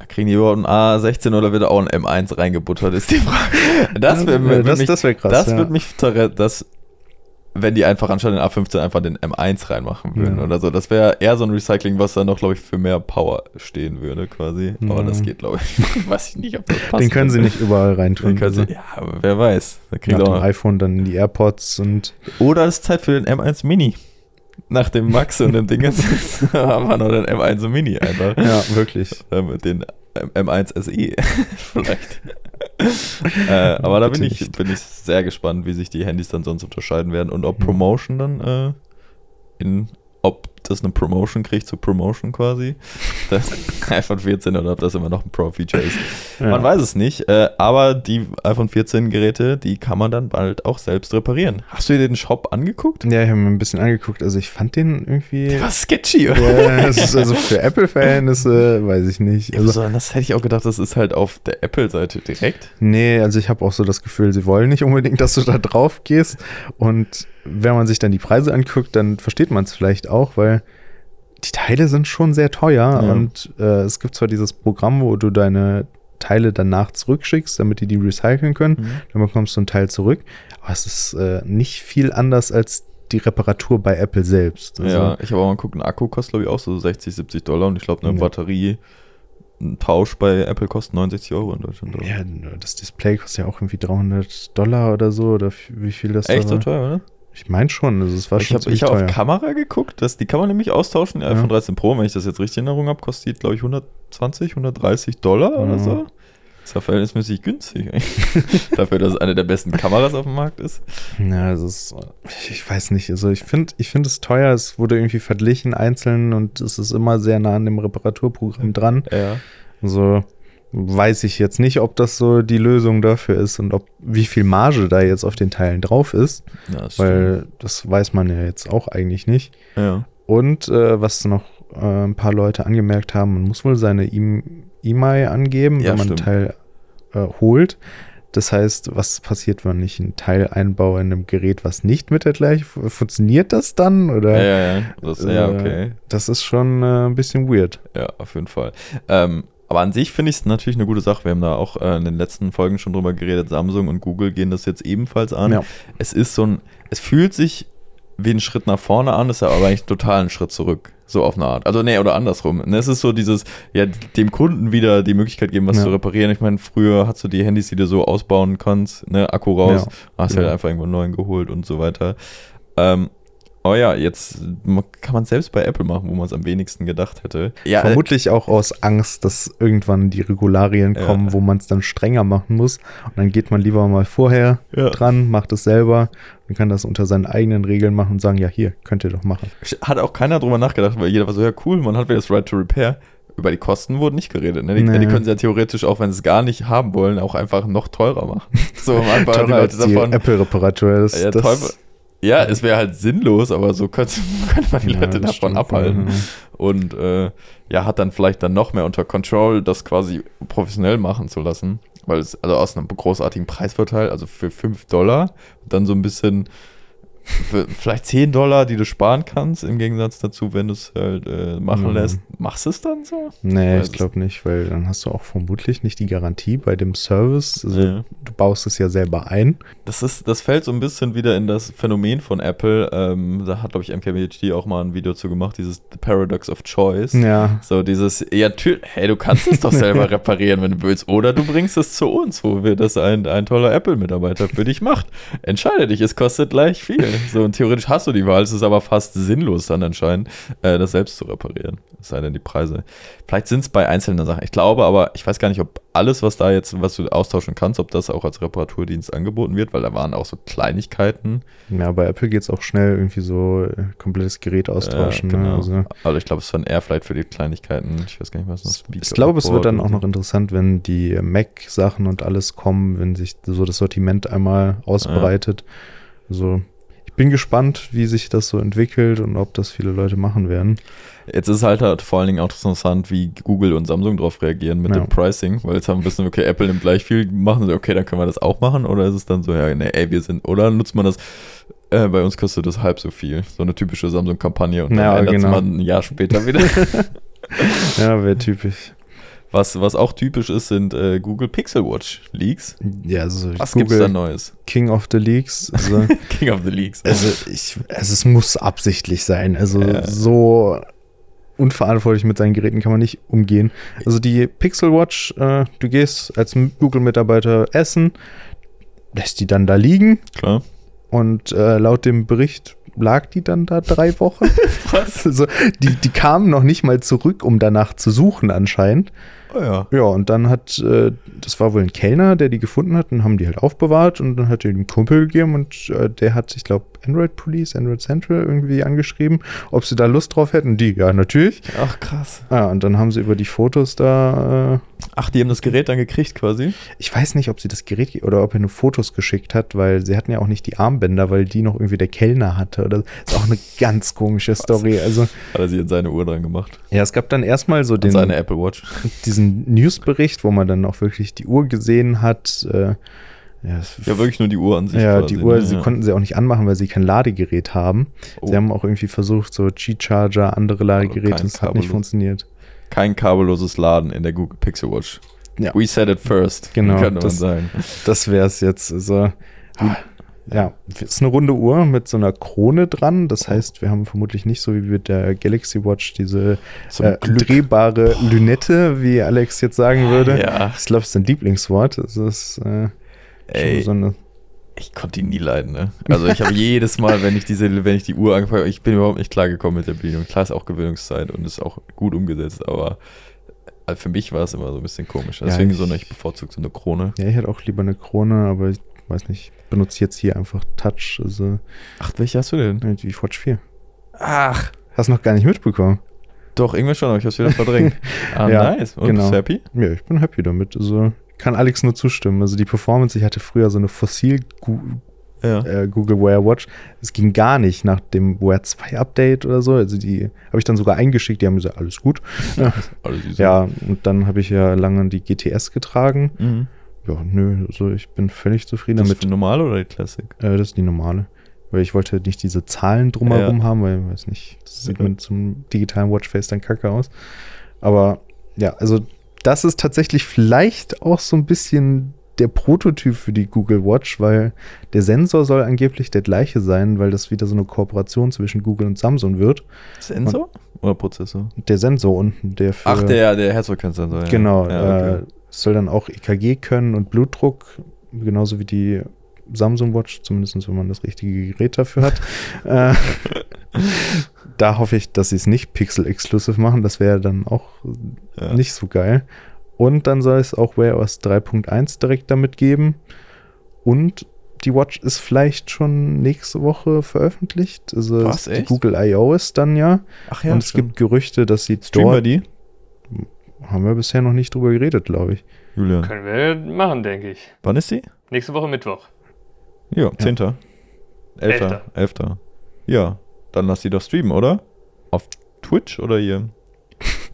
kriegen die überhaupt einen A16 oder wird auch ein M1 reingebuttert, ist die Frage. Das, wär,
Ja, das,
mich,
das wäre krass.
das
ja.
wird mich das wenn die einfach anstatt den A15 einfach den M1 reinmachen würden
Ja.
oder so. Das wäre eher so ein Recycling, was dann noch, glaube ich, für mehr Power stehen würde, quasi. Aber
Ja.
das geht, glaube ich. Weiß ich nicht, ob das passt.
Den können sie nicht überall reintun.
Den können sie,
Also
ja, aber wer weiß. Da kriegt
nach dem
auch,
iPhone dann in die AirPods und
oder es ist Zeit für den M1 Mini. Nach dem Max und dem Ding jetzt haben wir noch den M1 Mini einfach.
ja, wirklich.
Äh, mit den M1 SE vielleicht. Äh, aber da bin ich,
nicht.
bin ich sehr gespannt, wie sich die Handys dann sonst unterscheiden werden und ob
Mhm.
Promotion dann äh, in, ob das eine Promotion kriegt zur Promotion quasi. das iPhone 14 oder ob das immer noch ein Pro-Feature ist.
Ja.
Man weiß es nicht, äh, aber die iPhone 14 Geräte, die kann man dann bald auch selbst reparieren. Hast du dir den Shop angeguckt?
Ja, ich habe mir ein bisschen angeguckt. Also ich fand den irgendwie.
Der war sketchy, oder?
Ja, das ist also für Apple-Verhältnisse, weiß ich nicht. Also,
Also, das hätte ich auch gedacht, das ist halt auf der Apple-Seite direkt.
nee, also ich habe auch so das Gefühl, sie wollen nicht unbedingt, dass du da drauf gehst. Und wenn man sich dann die Preise anguckt, dann versteht man es vielleicht auch, weil die Teile sind schon sehr teuer.
Ja.
Und äh, es gibt zwar dieses Programm, wo du deine Teile danach zurückschickst, damit die die recyceln können. Dann bekommst du ein Teil zurück. Aber es ist äh, nicht viel anders als die Reparatur bei Apple selbst. Also,
ja, ich habe auch mal geguckt, ein Akku kostet, glaube ich, auch so 60, 70 Dollar und ich glaube, eine
Ja.
Batterie, ein Tausch bei Apple kostet 69 Euro in Deutschland. oder?
Ja, das Display kostet ja auch irgendwie 300 Dollar oder so, oder wie viel das
Echt
da
so teuer, oder?
Ich meine schon, also es war
Ich
schon
habe
ziemlich
ich hab auf. Kamera geguckt, das, die kann man nämlich austauschen. Der
Ja.
iPhone 13 Pro, wenn ich das jetzt richtig in Erinnerung habe, kostet, glaube ich, 120, 130 Dollar oder
Ja.
so. Ist ja verhältnismäßig günstig eigentlich. Dafür, dass es eine der besten Kameras auf dem Markt ist.
Ja, es ist, ich, weiß nicht, also ich finde ich finde es teuer, es wurde irgendwie verglichen einzeln und es ist immer sehr nah an dem Reparaturprogramm dran.
Ja.
Also weiß ich jetzt nicht, ob das so die Lösung dafür ist und ob wie viel Marge da jetzt auf den Teilen drauf ist,
ja das
weil das weiß man ja jetzt auch eigentlich nicht.
stimmt. Ja.
Und äh, was noch äh, ein paar Leute angemerkt haben, man muss wohl seine E- E-Mail angeben,
Ja,
wenn man
stimmt.
ein Teil äh, holt. Das heißt, was passiert, wenn ich ein Teil einbaue in einem Gerät, was nicht mit der gleichen fu- funktioniert das dann? Oder
Ja, ja, ja. Das, ja,
Äh,
okay.
das ist schon äh, ein bisschen weird.
Ja, auf jeden Fall. Ähm, aber an sich finde ich es natürlich eine gute Sache. Wir haben da auch äh, in den letzten Folgen schon drüber geredet. Samsung und Google gehen das jetzt ebenfalls an.
Ja.
Es ist so ein, es fühlt sich wie ein Schritt nach vorne an, ist ja aber eigentlich total ein Schritt zurück. So auf eine Art. Also, nee, oder andersrum. Ne, Es ist so dieses, ja, dem Kunden wieder die Möglichkeit geben, was
Ja.
zu reparieren. Ich meine, früher hast du die Handys, die du so ausbauen kannst, ne, Akku raus,
Ja,
hast
genau.
halt einfach irgendwo einen neuen geholt und so weiter. Ähm, oh ja, jetzt kann man selbst bei Apple machen, wo man es am wenigsten gedacht hätte. Ja, äh,
Vermutlich auch aus Angst, dass irgendwann die Regularien
Ja.
kommen, wo man es dann strenger machen muss. Und dann geht man lieber mal vorher
Ja.
dran, macht es selber und kann das unter seinen eigenen Regeln machen und sagen, ja, hier, könnt ihr doch machen.
Hat auch keiner drüber nachgedacht, weil jeder war so, ja cool, man hat wieder das Right to Repair. Über die Kosten wurde nicht geredet. Ne? Die,
Nee.
die können sie ja theoretisch, auch wenn sie es gar nicht haben wollen, auch einfach noch teurer machen. So, um einfach Leute davon.
Apple-Reparatur ist.
Ja,
das.
Ja, es wäre halt sinnlos, aber so könnte, könnte man die
Ja,
Leute davon
stimmt.
abhalten.
Ja.
Und äh, ja, hat dann vielleicht dann noch mehr unter Control, das quasi professionell machen zu lassen. Weil es, also aus einem großartigen Preisvorteil, also für 5 Dollar, dann so ein bisschen, vielleicht 10 Dollar, die du sparen kannst, im Gegensatz dazu, wenn du es halt äh, machen
Mhm.
lässt. Machst du es dann so?
Nee,
Weiß
ich glaube nicht, weil dann hast du auch vermutlich nicht die Garantie bei dem Service. Also,
Ja.
Du baust es ja selber ein.
Das, ist, das fällt so ein bisschen wieder in das Phänomen von Apple. Ähm, da hat, glaube ich, MKBHD auch mal ein Video zu gemacht, dieses The Paradox of Choice.
Ja.
So dieses, ja, hey, du kannst es doch selber reparieren, wenn du willst. Oder du bringst es zu uns, wo wir das ein, ein toller Apple-Mitarbeiter für dich macht. Entscheide dich, es kostet gleich viel. So, und theoretisch hast du die Wahl, es ist aber fast sinnlos dann anscheinend, äh, das selbst zu reparieren. Es sei denn, die Preise. Vielleicht sind es bei einzelnen Sachen. Ich glaube aber, ich weiß gar nicht, ob alles, was da jetzt, was du austauschen kannst, ob das auch als Reparaturdienst angeboten wird, weil da waren auch so Kleinigkeiten.
Ja, bei Apple geht es auch schnell irgendwie so äh, komplettes Gerät austauschen.
Äh, genau.
ne? also,
Also ich glaube, es waren eher vielleicht für die Kleinigkeiten. Ich weiß gar nicht, was das
ich glaube, es wird dann auch noch interessant, wenn die Mac-Sachen und alles kommen, wenn sich so das Sortiment einmal ausbreitet. Also, ich bin gespannt, wie sich das so entwickelt und ob das viele Leute machen werden.
Jetzt ist halt, halt vor allen Dingen auch interessant, wie Google und Samsung darauf reagieren mit
Ja.
dem Pricing, weil jetzt haben wir wissen, okay, Apple nimmt gleich viel, machen sie, okay, dann können wir das auch machen, oder ist es dann so, ja, nee, ey, wir sind, oder nutzt man das, äh, bei uns kostet das halb so viel, so eine typische Samsung-Kampagne und dann
Ja,
ändert
genau.
man ein Jahr später wieder.
Ja, wäre typisch.
Was, was auch typisch ist, sind äh, Google Pixel Watch Leaks.
Ja, also
Was gibt's da
Google
Neues?
King of the Leaks. Also,
King of the Leaks.
also, ich, also es muss absichtlich sein. Also
Ja.
so unverantwortlich mit seinen Geräten kann man nicht umgehen. Also die Pixel Watch, äh, du gehst als Google-Mitarbeiter essen, lässt die dann da liegen
Klar.
und äh, laut dem Bericht lag die dann da drei Wochen.
Was?
Also die, die kamen noch nicht mal zurück, um danach zu suchen anscheinend.
Oh ja.
Ja, und dann hat, äh, das war wohl ein Kellner, der die gefunden hat, und haben die halt aufbewahrt und dann hat er dem Kumpel gegeben und äh, der hat, ich glaube, Android Police, Android Central irgendwie angeschrieben, ob sie da Lust drauf hätten. Die, ja, natürlich.
Ach, krass.
Ja, und dann haben sie über die Fotos da, äh,
Ach, die haben das Gerät dann gekriegt quasi?
ich weiß nicht, ob sie das Gerät ge- oder ob er nur Fotos geschickt hat, weil sie hatten ja auch nicht die Armbänder, weil die noch irgendwie der Kellner hatte. Oder ist auch eine ganz komische Story. Also,
Hat er sich in seine Uhr dran gemacht.
ja, es gab dann erstmal so
In
den,
seine Apple Watch.
diesen Newsbericht, wo man dann auch wirklich die Uhr gesehen hat. Äh, ja,
Ja, wirklich nur die Uhr an sich.
ja,
quasi,
die Uhr,
ne?
sie
ja.
konnten sie auch nicht anmachen, weil sie kein Ladegerät haben.
Oh.
Sie haben auch irgendwie versucht, so Qi-Charger, andere Ladegeräte,
kein
das hat nicht funktioniert.
Kein kabelloses Laden in der Google Pixel Watch.
Ja.
We said it first.
Genau,
Könnte man
das-
sagen.
Das wäre es jetzt. Also, ja, es ist eine runde Uhr mit so einer Krone dran. Das heißt, wir haben vermutlich nicht so wie mit der Galaxy Watch diese äh, drehbare Lünette, wie Alex jetzt sagen würde.
Ja.
Ich glaube, es ist sein Lieblingswort. Es ist äh,
Ey,
schon so eine.
Ich konnte ihn nie leiden, ne? Also ich habe jedes Mal, wenn ich diese, wenn ich die Uhr angepackt habe, ich bin überhaupt nicht klargekommen mit der Bedienung. Klar ist auch Gewöhnungszeit und ist auch gut umgesetzt, aber äh, für mich war es immer so ein bisschen komisch.
Ja,
Deswegen
ich-
so eine, ich bevorzuge so eine Krone.
Ja, ich hätte auch lieber eine Krone, aber ich weiß nicht. Ich benutze jetzt hier einfach Touch. Also
Ach, welche hast du denn?
die Watch 4.
Ach,
Hast noch gar nicht mitbekommen.
doch, irgendwie schon, aber ich habe es wieder verdrängt. Ah,
Ja,
nice. Und
genau.
bist du happy?
Ja, ich bin happy damit. Also kann Alex nur zustimmen. Also die Performance, ich hatte früher so eine Fossil
Ja.
äh, Google Wear Watch. Es ging gar nicht nach dem Wear 2 Update oder so. Also die habe ich dann sogar eingeschickt. Die haben gesagt, alles gut. Ja,
Alles
ja und dann habe ich ja lange die GTS getragen.
Mhm.
Ja, nö, also ich bin völlig zufrieden
Das ist
damit.
die normale oder die Classic?
Äh, das ist die normale. Weil ich wollte nicht diese Zahlen drumherum haben, weil, weiß nicht, das sieht
Ja.
mit zum digitalen Watchface dann kacke aus. Aber ja, also das ist tatsächlich vielleicht auch so ein bisschen der Prototyp für die Google Watch, weil der Sensor soll angeblich der gleiche sein, weil das wieder so eine Kooperation zwischen Google und Samsung wird.
Sensor oder Prozessor?
Der Sensor unten, der für
Ach, der, der Herzfrequenzsensor. Ja.
Genau,
Ja, okay.
äh, soll dann auch EKG können und Blutdruck, genauso wie die Samsung Watch, zumindest wenn man das richtige Gerät dafür hat. äh, da hoffe ich, dass sie es nicht Pixel-exclusive machen, das wäre dann auch
Ja.
nicht so geil. Und dann soll es auch Wear OS 3.1 direkt damit geben. Und die Watch ist vielleicht schon nächste Woche veröffentlicht. Also
Was,
die
echt?
Google I.O. ist dann ja.
Ach
und es gibt Gerüchte, dass sie
Streamen wir
dort
die?
haben wir bisher noch nicht drüber geredet, glaube ich.
Julian.
Können wir machen, denke ich.
Wann ist die?
Nächste Woche Mittwoch.
Ja, 10. 11.
Elfter.
11. Ja, dann lass die doch streamen, oder? Auf Twitch oder hier?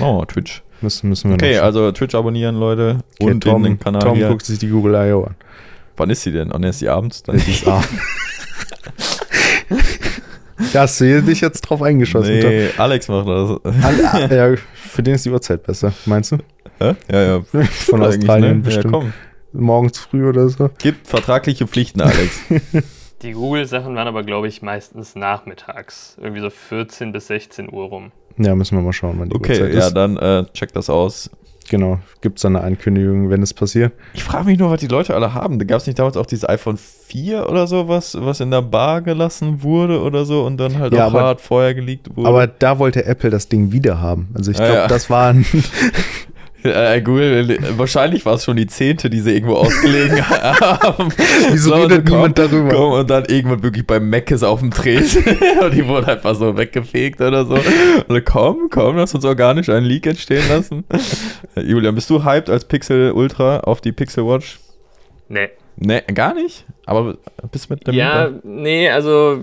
Oh, Twitch.
Müssen, müssen wir
Okay,
noch
also Twitch abonnieren, Leute.
Okay,
und
Tom,
den Kanal
Tom
hier.
guckt sich die Google I.O. an.
Wann ist sie denn? Oh, ne, ist sie abends? Dann
ist A. da hast du hier dich jetzt drauf eingeschossen. Tom.
Nee, Alex macht das.
Alle- ja, für den ist die Uhrzeit besser, meinst du?
Hä? Ja, ja.
Von
Eigentlich,
Australien
ne?
bestimmt.
Ja.
Morgens früh oder so.
Gibt vertragliche Pflichten, Alex.
Die Google-Sachen waren aber, glaube ich, meistens nachmittags. Irgendwie so 14 bis 16 Uhr rum.
Ja, müssen wir mal schauen, wann die
Okay,
Uhrzeit
ja,
ist.
dann äh, check das aus.
Genau. Gibt es eine Ankündigung, wenn es passiert?
Ich frage mich nur, was die Leute alle haben. Da gab es nicht damals auch dieses iPhone 4 oder so, was, was in der Bar gelassen wurde oder so und dann halt
Ja,
auch
aber-
hart vorher geleakt wurde.
Aber da wollte Apple das Ding wieder haben. Also ich
Ah,
glaube,
ja.
das war ein
Äh, Google, äh, wahrscheinlich war es schon die zehnte, die sie irgendwo ausgelegen haben.
Wieso
So,
redet
komm,
niemand darüber?
Komm, und dann irgendwann wirklich bei Meckes auf dem Tresen und die wurden einfach so weggefegt oder so. Also komm, komm, lass uns organisch einen Leak entstehen lassen. Äh, Julian, bist du hyped als Pixel Ultra auf die Pixel Watch?
Nee.
Ne, gar nicht? Aber bist mit dem
Ja, nee, also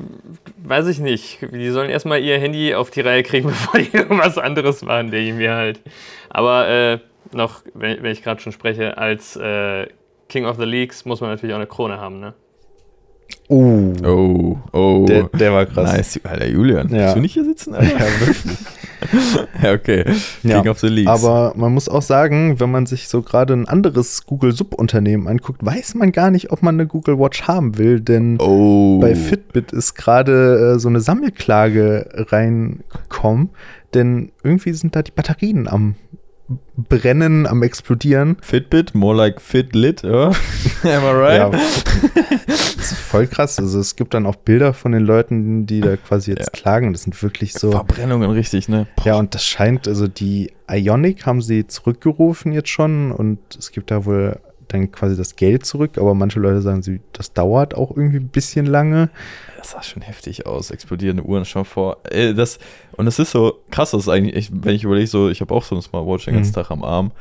weiß ich nicht. Die sollen erstmal ihr Handy auf die Reihe kriegen, bevor die irgendwas anderes machen, denke ich mir halt. Aber äh, noch, wenn, wenn ich gerade schon spreche, als äh, King of the Leagues muss man natürlich auch eine Krone haben, ne?
Oh,
Oh, oh.
der, der war krass.
Nice, Alter, Julian.
Ja.
Willst du nicht hier sitzen, Alter?
Ja, wirklich.
ja, okay.
Ja,
King of the Leagues.
Aber man muss auch sagen, wenn man sich so gerade ein anderes Google-Subunternehmen anguckt, weiß man gar nicht, ob man eine Google Watch haben will, denn
oh.
bei Fitbit ist gerade äh, so eine Sammelklage reingekommen, denn irgendwie sind da die Batterien am Brennen, am Explodieren.
Fitbit, more like Fitlit, ja? Am I right?
Ja, das ist voll krass. Also es gibt dann auch Bilder von den Leuten, die da quasi jetzt
Ja.
klagen. Das sind wirklich so.
Verbrennungen richtig, ne?
Ja, und das scheint, also die Ionic haben sie zurückgerufen jetzt schon und es gibt da wohl dann quasi das Geld zurück, aber manche Leute sagen, sie, das dauert auch irgendwie ein bisschen lange.
Das sah schon heftig aus, explodierende Uhren schon vor. Äh, das, und es ist so krass, das ist eigentlich, ich, wenn ich überlege, so, ich habe auch so ein Smartwatch den ganzen
Mhm.
Tag am Arm.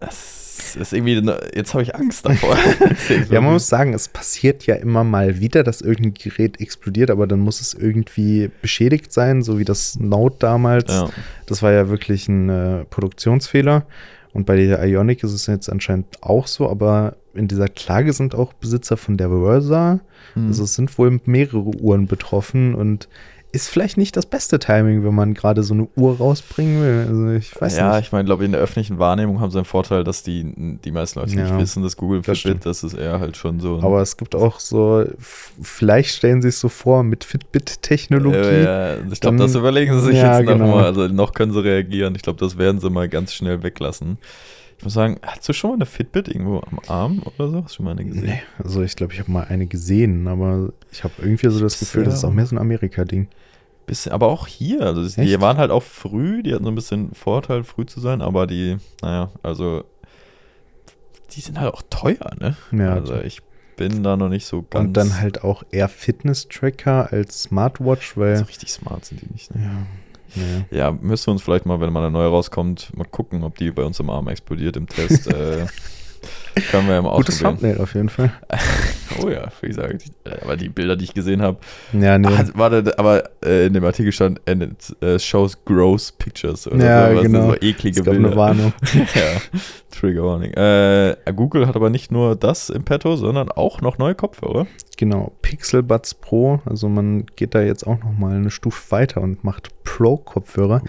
Das ist irgendwie, ne- jetzt habe ich Angst davor.
Ja, man muss sagen, es passiert ja immer mal wieder, dass irgendein Gerät explodiert, aber dann muss es irgendwie beschädigt sein, so wie das Note damals.
ja.
Das war ja wirklich ein äh, Produktionsfehler. Und bei der Ionic ist es jetzt anscheinend auch so, aber in dieser Klage sind auch Besitzer von der Versa.
Hm.
Also es sind wohl mehrere Uhren betroffen und ist vielleicht nicht das beste Timing, wenn man gerade so eine Uhr rausbringen will. Also ich weiß
ja,
nicht.
ich meine, glaube in der öffentlichen Wahrnehmung haben sie einen Vorteil, dass die, die meisten Leute nicht
Ja,
wissen, dass Google
das
Fitbit, das ist eher halt schon so.
Aber es gibt auch so, vielleicht stellen sie es so vor mit Fitbit-Technologie.
Äh, ja, ich glaube, das überlegen sie sich
Ja,
jetzt
genau.
mal. Also noch können sie reagieren. Ich glaube, das werden sie mal ganz schnell weglassen. Ich muss sagen, hast du schon mal eine Fitbit irgendwo am Arm oder so? Hast du schon mal eine gesehen?
Nee, also ich glaube, ich habe mal eine gesehen, aber ich habe irgendwie so das Gefühl, das ist auch mehr so ein Amerika-Ding.
Bisschen, aber auch hier, also die
Echt?
waren halt auch früh, die hatten so ein bisschen Vorteil, früh zu sein, aber die, naja, also die sind halt auch teuer, ne?
Ja,
also ich bin da noch nicht so ganz
Und dann halt auch eher Fitness-Tracker als Smartwatch, weil.
so richtig smart sind die nicht. Ne?
ja, nee.
Ja, müssen wir uns vielleicht mal, wenn mal eine neue rauskommt, mal gucken, ob die bei uns im Arm explodiert im Test. äh, können wir ja mal
Gutes. Thumbnail auf jeden Fall.
Oh ja, wie gesagt, aber die Bilder, die ich gesehen habe,
Ja, nee.
Ah, warte, aber äh, in dem Artikel stand, and it äh, shows gross pictures oder
Ja,
so,
genau.
so eklige
es gab
Bilder.
eine Warnung.
ja, Trigger Warning. Äh, Google hat aber nicht nur das im Petto, sondern auch noch neue Kopfhörer.
Genau, Pixel Buds Pro. Also man geht da jetzt auch noch mal eine Stufe weiter und macht Pro-Kopfhörer.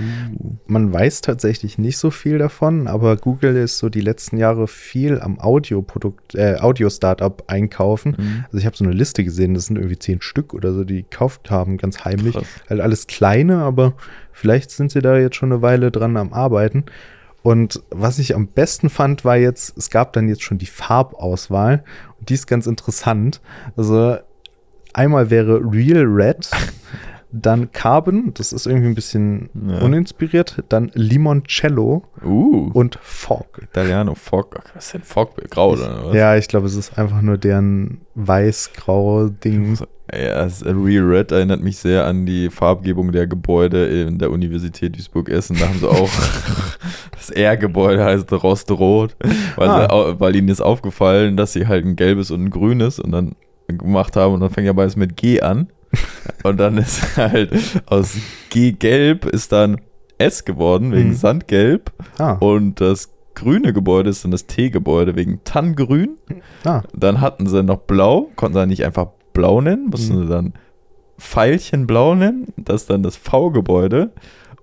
Man weiß tatsächlich nicht so viel davon, aber Google ist so die letzten Jahre viel am Audio-Produkt, äh, Audio-Startup einkaufen.
Mhm.
Also ich habe so eine Liste gesehen, das sind irgendwie zehn Stück oder so, die gekauft haben, ganz heimlich.
Krass.
Halt alles kleine, aber vielleicht sind sie da jetzt schon eine Weile dran am Arbeiten. Und was ich am besten fand, war jetzt, es gab dann jetzt schon die Farbauswahl. Und die ist ganz interessant. Also einmal wäre Real Red, dann Carbon, das ist irgendwie ein bisschen
Ja.
uninspiriert, dann Limoncello
Uh,
und Fog.
Italiano, Fog. Was ist denn Fog? Grau oder was?
Ja, ich glaube, es ist einfach nur deren weiß-grau Ding.
Ja, das Real Red erinnert mich sehr an die Farbgebung der Gebäude in der Universität Duisburg-Essen. Da haben sie auch das R-Gebäude heißt Rostrot, weil,
Ah.
sie, weil ihnen ist aufgefallen, dass sie halt ein gelbes und ein grünes und dann gemacht haben und dann fängt ja beides mit G an. Und dann ist halt aus G-Gelb ist dann S geworden wegen
Mhm.
Sandgelb
Ah,
und das grüne Gebäude ist dann das T-Gebäude wegen Tanngrün.
ah.
Dann hatten sie noch blau, konnten sie nicht einfach blau nennen, mussten
Mhm.
sie dann Pfeilchen blau nennen, das ist dann das V-Gebäude.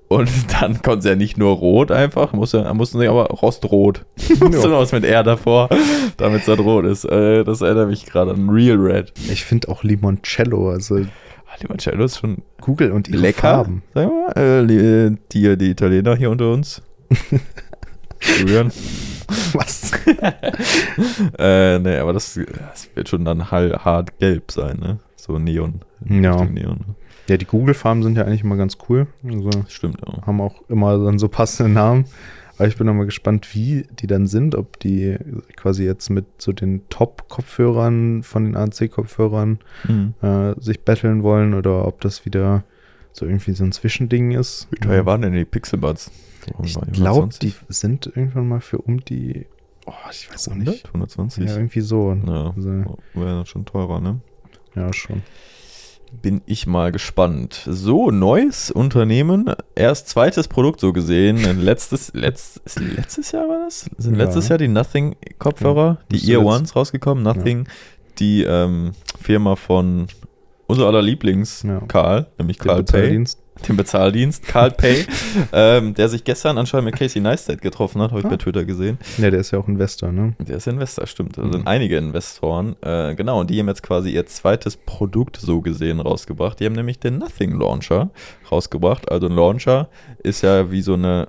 Und dann konnten sie ja nicht nur rot einfach, musste, mussten sie aber rostrot. musste noch was mit R davor, damit es dann rot ist. Äh, das erinnert mich gerade an Real Red.
Ich finde auch Limoncello, also
Ah, Limoncello ist schon
Google und ihre
lecker.
Farben.
Wir mal, äh, die, die Italiener hier unter uns. Rühren.
Was?
äh, nee, aber das, das wird schon dann hart gelb sein, ne? So Neon.
Ja.
Neon.
Ja, die Google-Farben sind ja eigentlich immer ganz cool. Also
Stimmt, ja.
haben auch immer dann so passende Namen. Aber ich bin auch mal gespannt, wie die dann sind, ob die quasi jetzt mit so den Top-Kopfhörern von den ANC-Kopfhörern
Mhm.
äh, sich betteln wollen oder ob das wieder so irgendwie so ein Zwischending ist.
Wie teuer waren denn die Pixelbuds?
Ich glaube,
120?
die sind irgendwann mal für um die, oh, ich weiß auch nicht.
120?
Ja, irgendwie so.
Ja,
Also,
wäre schon teurer, ne?
ja, schon.
Bin ich mal gespannt. So, neues Unternehmen. Erst zweites Produkt so gesehen. Letztes, letzt, letztes Jahr war das? Sind
Ja.
letztes Jahr die Nothing-Kopfhörer, die
müsste
Ear Ones rausgekommen. Nothing, die ähm, Firma von unser aller Lieblings,
Ja.
Karl, nämlich Karl Pay. Dem Bezahldienst, Carl Pay, ähm, der sich gestern anscheinend mit Casey Neistat getroffen hat, habe ich
Ah.
bei Twitter gesehen.
Ja, der ist ja auch Investor, ne?
Der ist Investor, stimmt. Da
Mhm.
sind einige Investoren. Äh, genau, und die haben jetzt quasi ihr zweites Produkt so gesehen rausgebracht. Die haben nämlich den Nothing Launcher rausgebracht. Also ein Launcher ist ja wie so eine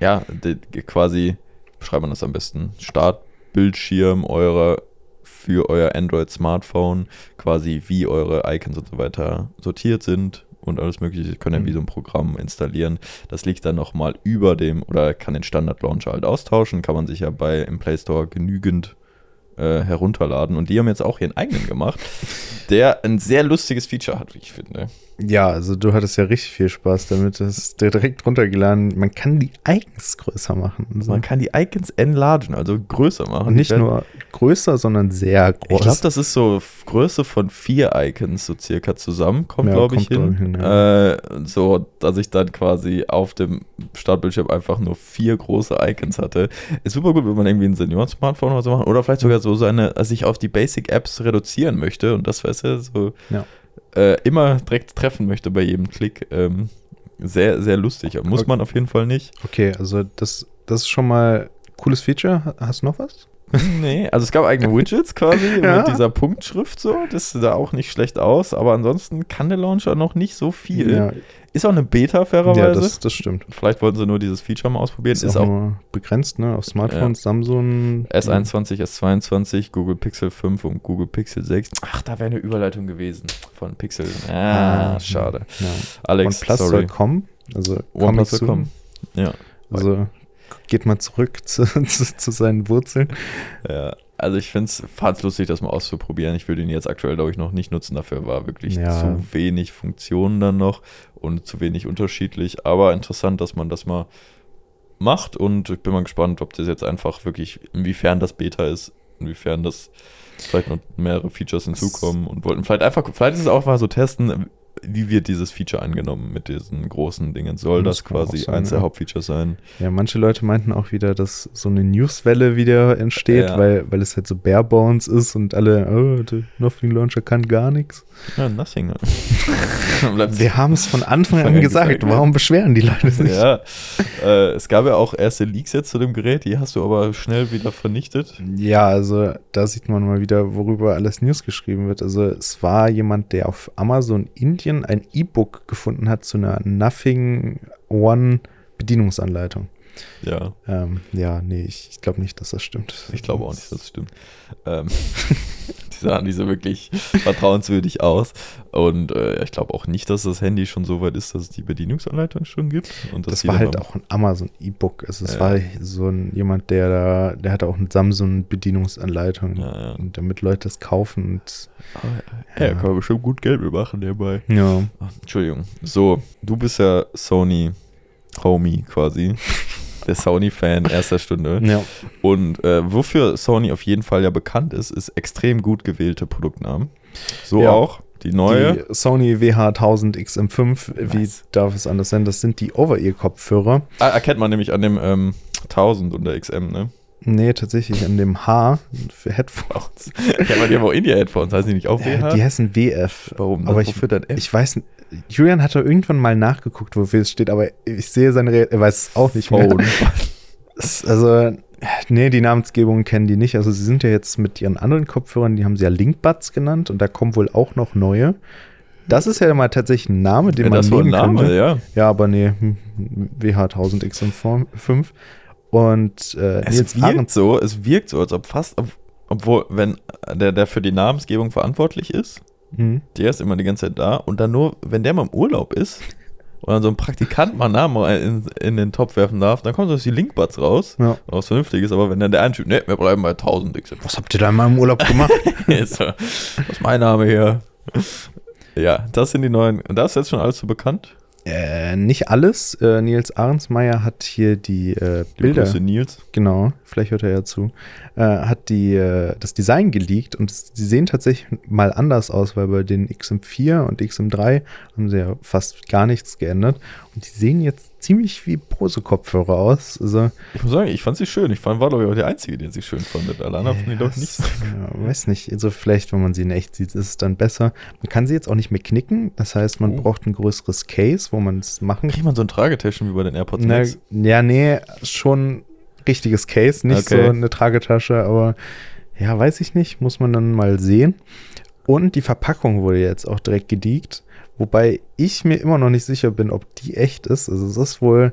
ja, die, quasi, beschreibt man das am besten, Startbildschirm eurer für euer Android-Smartphone, quasi wie eure Icons und so weiter sortiert sind und alles mögliche. Ihr könnt ja wie so ein Programm installieren. Das liegt dann nochmal über dem, oder kann den Standard-Launcher halt austauschen, kann man sich ja bei im Play Store genügend äh, herunterladen. Und die haben jetzt auch ihren eigenen gemacht, der ein sehr lustiges Feature hat, wie ich finde.
Ja, also du hattest ja richtig viel Spaß damit. Das ist direkt runtergeladen. Man kann die Icons größer machen.
Also man kann die Icons enlargen, also größer machen.
Und nicht nur größer, sondern sehr groß.
Ich glaube, das ist so Größe von vier Icons so circa zusammen, kommt ja, glaube ich hin. Ich hin ja. äh, so, dass ich dann quasi auf dem Startbildschirm einfach nur vier große Icons hatte. Ist super gut, wenn man irgendwie ein Senioren-Smartphone oder so machen oder vielleicht sogar so seine, also sich auf die Basic-Apps reduzieren möchte und das weißt du, so. Ja äh, immer direkt treffen möchte bei jedem Klick. Ähm, sehr, sehr lustig. Muss man auf jeden Fall nicht.
Okay, also das, das ist schon mal cooles Feature. Hast du noch was?
nee, also es gab eigene Widgets quasi ja. mit dieser Punktschrift so. Das sah auch nicht schlecht aus, aber ansonsten kann der Launcher noch nicht so viel. Ja. Ist auch eine Beta, fairerweise. Ja,
das, das stimmt.
Vielleicht wollten sie nur dieses Feature mal ausprobieren.
Ist, ist auch, auch begrenzt, ne? Auf Smartphones, ja. Samsung.
S21, S22, Google Pixel 5 und Google Pixel 6. Ach, da wäre eine Überleitung gewesen von Pixel. Ah, ah schade. Ja.
Alex, OnePlus sorry. soll kommen. Also
OnePlus soll kommen.
Ja. Also geht mal zurück zu, zu, zu seinen Wurzeln.
Ja, also ich finde es lustig, das mal auszuprobieren. Ich würde ihn jetzt aktuell, glaube ich, noch nicht nutzen. Dafür war wirklich ja. zu wenig Funktionen dann noch und zu wenig unterschiedlich. Aber interessant, dass man das mal macht und ich bin mal gespannt, ob das jetzt einfach wirklich, inwiefern das Beta ist, inwiefern das vielleicht noch mehrere Features hinzukommen und wollten vielleicht einfach, vielleicht ist es auch mal so testen, wie wird dieses Feature angenommen mit diesen großen Dingen? Soll das, das quasi sein, eins der ja. Hauptfeatures sein?
Ja, manche Leute meinten auch wieder, dass so eine Newswelle wieder entsteht, ja. weil, weil es halt so bare bones ist und alle, oh, der Nothing Launcher kann gar nichts.
Ja, nothing.
Wir haben es von Anfang an gesagt. gesagt. Warum beschweren die Leute sich?
Ja, äh, es gab ja auch erste Leaks jetzt zu dem Gerät, die hast du aber schnell wieder vernichtet.
Ja, also da sieht man mal wieder, worüber alles News geschrieben wird. Also es war jemand, der auf Amazon Indien ein E-Book gefunden hat zu einer Nothing One Bedienungsanleitung.
Ja.
Ähm, ja, nee, ich, ich glaube nicht, dass das stimmt.
Ich glaube auch nicht, dass das stimmt. Ähm, die sahen nicht so wirklich vertrauenswürdig aus. Und äh, ich glaube auch nicht, dass das Handy schon so weit ist, dass es die Bedienungsanleitung schon gibt. Und
das war halt auch ein Amazon E-Book. Also es ja. war so ein, jemand, der da, der hatte auch eine Samsung-Bedienungsanleitung, ja, ja. damit Leute das kaufen. Und,
ah, ja, kann man bestimmt gut Geld machen dabei.
Ja.
Ach, Entschuldigung. So, du bist ja Sony Homie quasi der Sony-Fan erster Stunde.
Ja.
Und äh, wofür Sony auf jeden Fall ja bekannt ist, ist extrem gut gewählte Produktnamen. So ja. auch die neue.
Die Sony WH1000 XM5, wie darf es anders sein? Das sind die Over-Ear-Kopfhörer.
Ah, erkennt man nämlich an dem ähm, 1000 und der XM, ne?
Nee, tatsächlich an dem H für Headphones.
ja, aber die haben auch India-Headphones, heißen die nicht auch WH?
Die heißen WF.
Warum?
Aber ich, dann F? Ich weiß nicht. Julian hat da irgendwann mal nachgeguckt, wofür es steht, aber ich sehe seine, Re er weiß es auch nicht mehr. also, nee, die Namensgebung kennen die nicht. Also, sie sind ja jetzt mit ihren anderen Kopfhörern, die haben sie ja Linkbuds genannt und da kommen wohl auch noch neue. Das ist ja mal tatsächlich ein Name, den ja, man das nehmen ein Name, könnte.
Ja.
ja, aber nee, WH1000XM5. Und äh,
es wirkt Arendt so, es wirkt so, als ob fast, obwohl, wenn der, der für die Namensgebung verantwortlich ist, Mhm. Der ist immer die ganze Zeit da und dann nur, wenn der mal im Urlaub ist und dann so ein Praktikant mal Namen in, in den Topf werfen darf, dann kommen so die Linkbuds raus,
ja.
was Vernünftiges, aber wenn dann der eine Typ, ne, wir bleiben bei 1000 X.
Was habt ihr da mal im Urlaub gemacht?
das ist mein Name hier. Ja, das sind die neuen, und das ist jetzt schon alles so bekannt?
Äh, nicht alles. Äh, Nils Ahrensmeier hat hier die äh, Bilder.
Die Nils.
Genau, vielleicht hört er ja zu. Äh, hat die, äh, das Design geleakt und sie sehen tatsächlich mal anders aus, weil bei den XM4 und XM3 haben sie ja fast gar nichts geändert. Und die sehen jetzt ziemlich wie Bose-Kopfhörer aus. Also,
ich muss sagen, ich fand sie schön. Ich fand, war, glaube ich, auch der Einzige, der sie schön fand. Alle anderen fanden die doch nicht so.
Ja, weiß nicht. Also, vielleicht, wenn man sie in echt sieht, ist es dann besser. Man kann sie jetzt auch nicht mehr knicken. Das heißt, man oh. braucht ein größeres Case, wo man es machen kann.
Kriegt man so ein Tragetaschen wie bei den AirPods
Na, Max? Ja, nee, schon richtiges Case, nicht okay. so eine Tragetasche, aber ja, weiß ich nicht. Muss man dann mal sehen. Und die Verpackung wurde jetzt auch direkt gediegt. Wobei ich mir immer noch nicht sicher bin, ob die echt ist. Also es ist wohl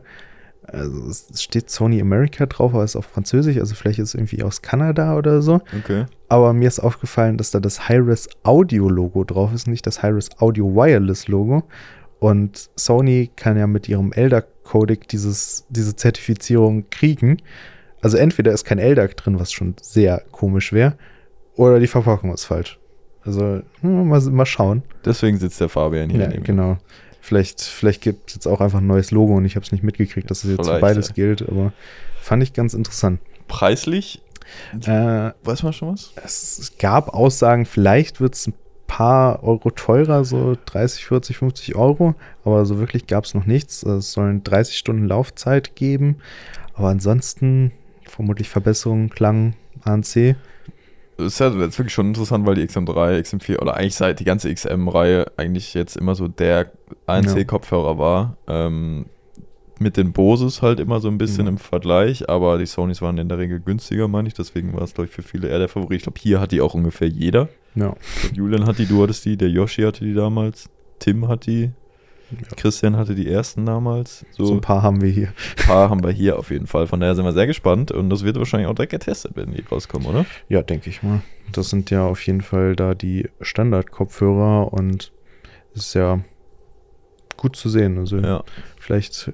Also es steht Sony America drauf, aber es ist auf Französisch, also vielleicht ist es irgendwie aus Kanada oder so.
Okay.
Aber mir ist aufgefallen, dass da das Hi-Res Audio Logo drauf ist, nicht das Hi-Res Audio Wireless Logo. Und Sony kann ja mit ihrem LDAC-Codec dieses, diese Zertifizierung kriegen. Also entweder ist kein LDAC drin, was schon sehr komisch wäre, oder die Verpackung ist falsch. Also hm, mal, mal schauen.
Deswegen sitzt der Fabian hier
Ja,
neben mir.
genau. Vielleicht, vielleicht gibt es jetzt auch einfach ein neues Logo und ich habe es nicht mitgekriegt, dass es jetzt für beides
ja.
gilt, aber fand ich ganz interessant.
Preislich,
Äh,
weiß man schon was?
es, es gab Aussagen, vielleicht wird es ein paar Euro teurer, so 30, 40, 50 Euro, aber so wirklich gab es noch nichts. Es sollen 30 Stunden Laufzeit geben, aber ansonsten vermutlich Verbesserungen, Klang, ANC.
Das ist ja jetzt wirklich schon interessant, weil die XM3, XM4 oder eigentlich seit die ganze XM-Reihe eigentlich jetzt immer so der ANC-Kopfhörer war. Ähm, mit den Boses halt immer so ein bisschen
Ja.
im Vergleich, aber die Sonys waren in der Regel günstiger, meine ich. Deswegen war es, glaube ich, für viele eher der Favorit. Ich glaube, hier hat die auch ungefähr jeder.
Ja,
glaub, Julian hat die, du hattest die, der Yoshi hatte die damals, Tim hat die,
Ja.
Christian hatte die ersten damals. So,
so ein paar haben wir hier.
ein paar haben wir hier auf jeden Fall. Von daher sind wir sehr gespannt und das wird wahrscheinlich auch direkt getestet, wenn die rauskommen, oder?
Ja, denke ich mal. Das sind ja auf jeden Fall da die Standard-Kopfhörer und ist ja gut zu sehen. Also
Ja.
vielleicht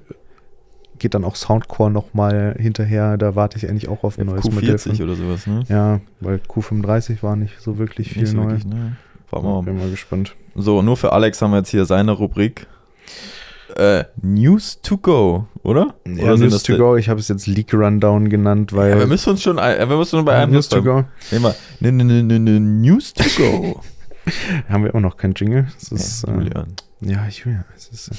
geht dann auch Soundcore nochmal hinterher. Da warte ich eigentlich auch auf ein neues Modell.
Q40
Von.
oder sowas, ne?
Ja, weil Q35 war nicht so wirklich viel
Nicht so
neu.
wirklich, ne? Wir mal.
Bin mal gespannt.
So, nur für Alex haben wir jetzt hier seine Rubrik. Äh, News to go, oder?
Ja,
oder
News to go, ich habe es jetzt Leak Rundown genannt, weil
Ja, wir müssen uns schon, wir müssen uns bei einem
News to go
Nehmen wir. Ne, ne, ne, ne, ne, News to go.
haben wir immer noch kein Jingle. Das ist,
Ja,
äh,
Julian.
Ja, Julia. Es ist, äh,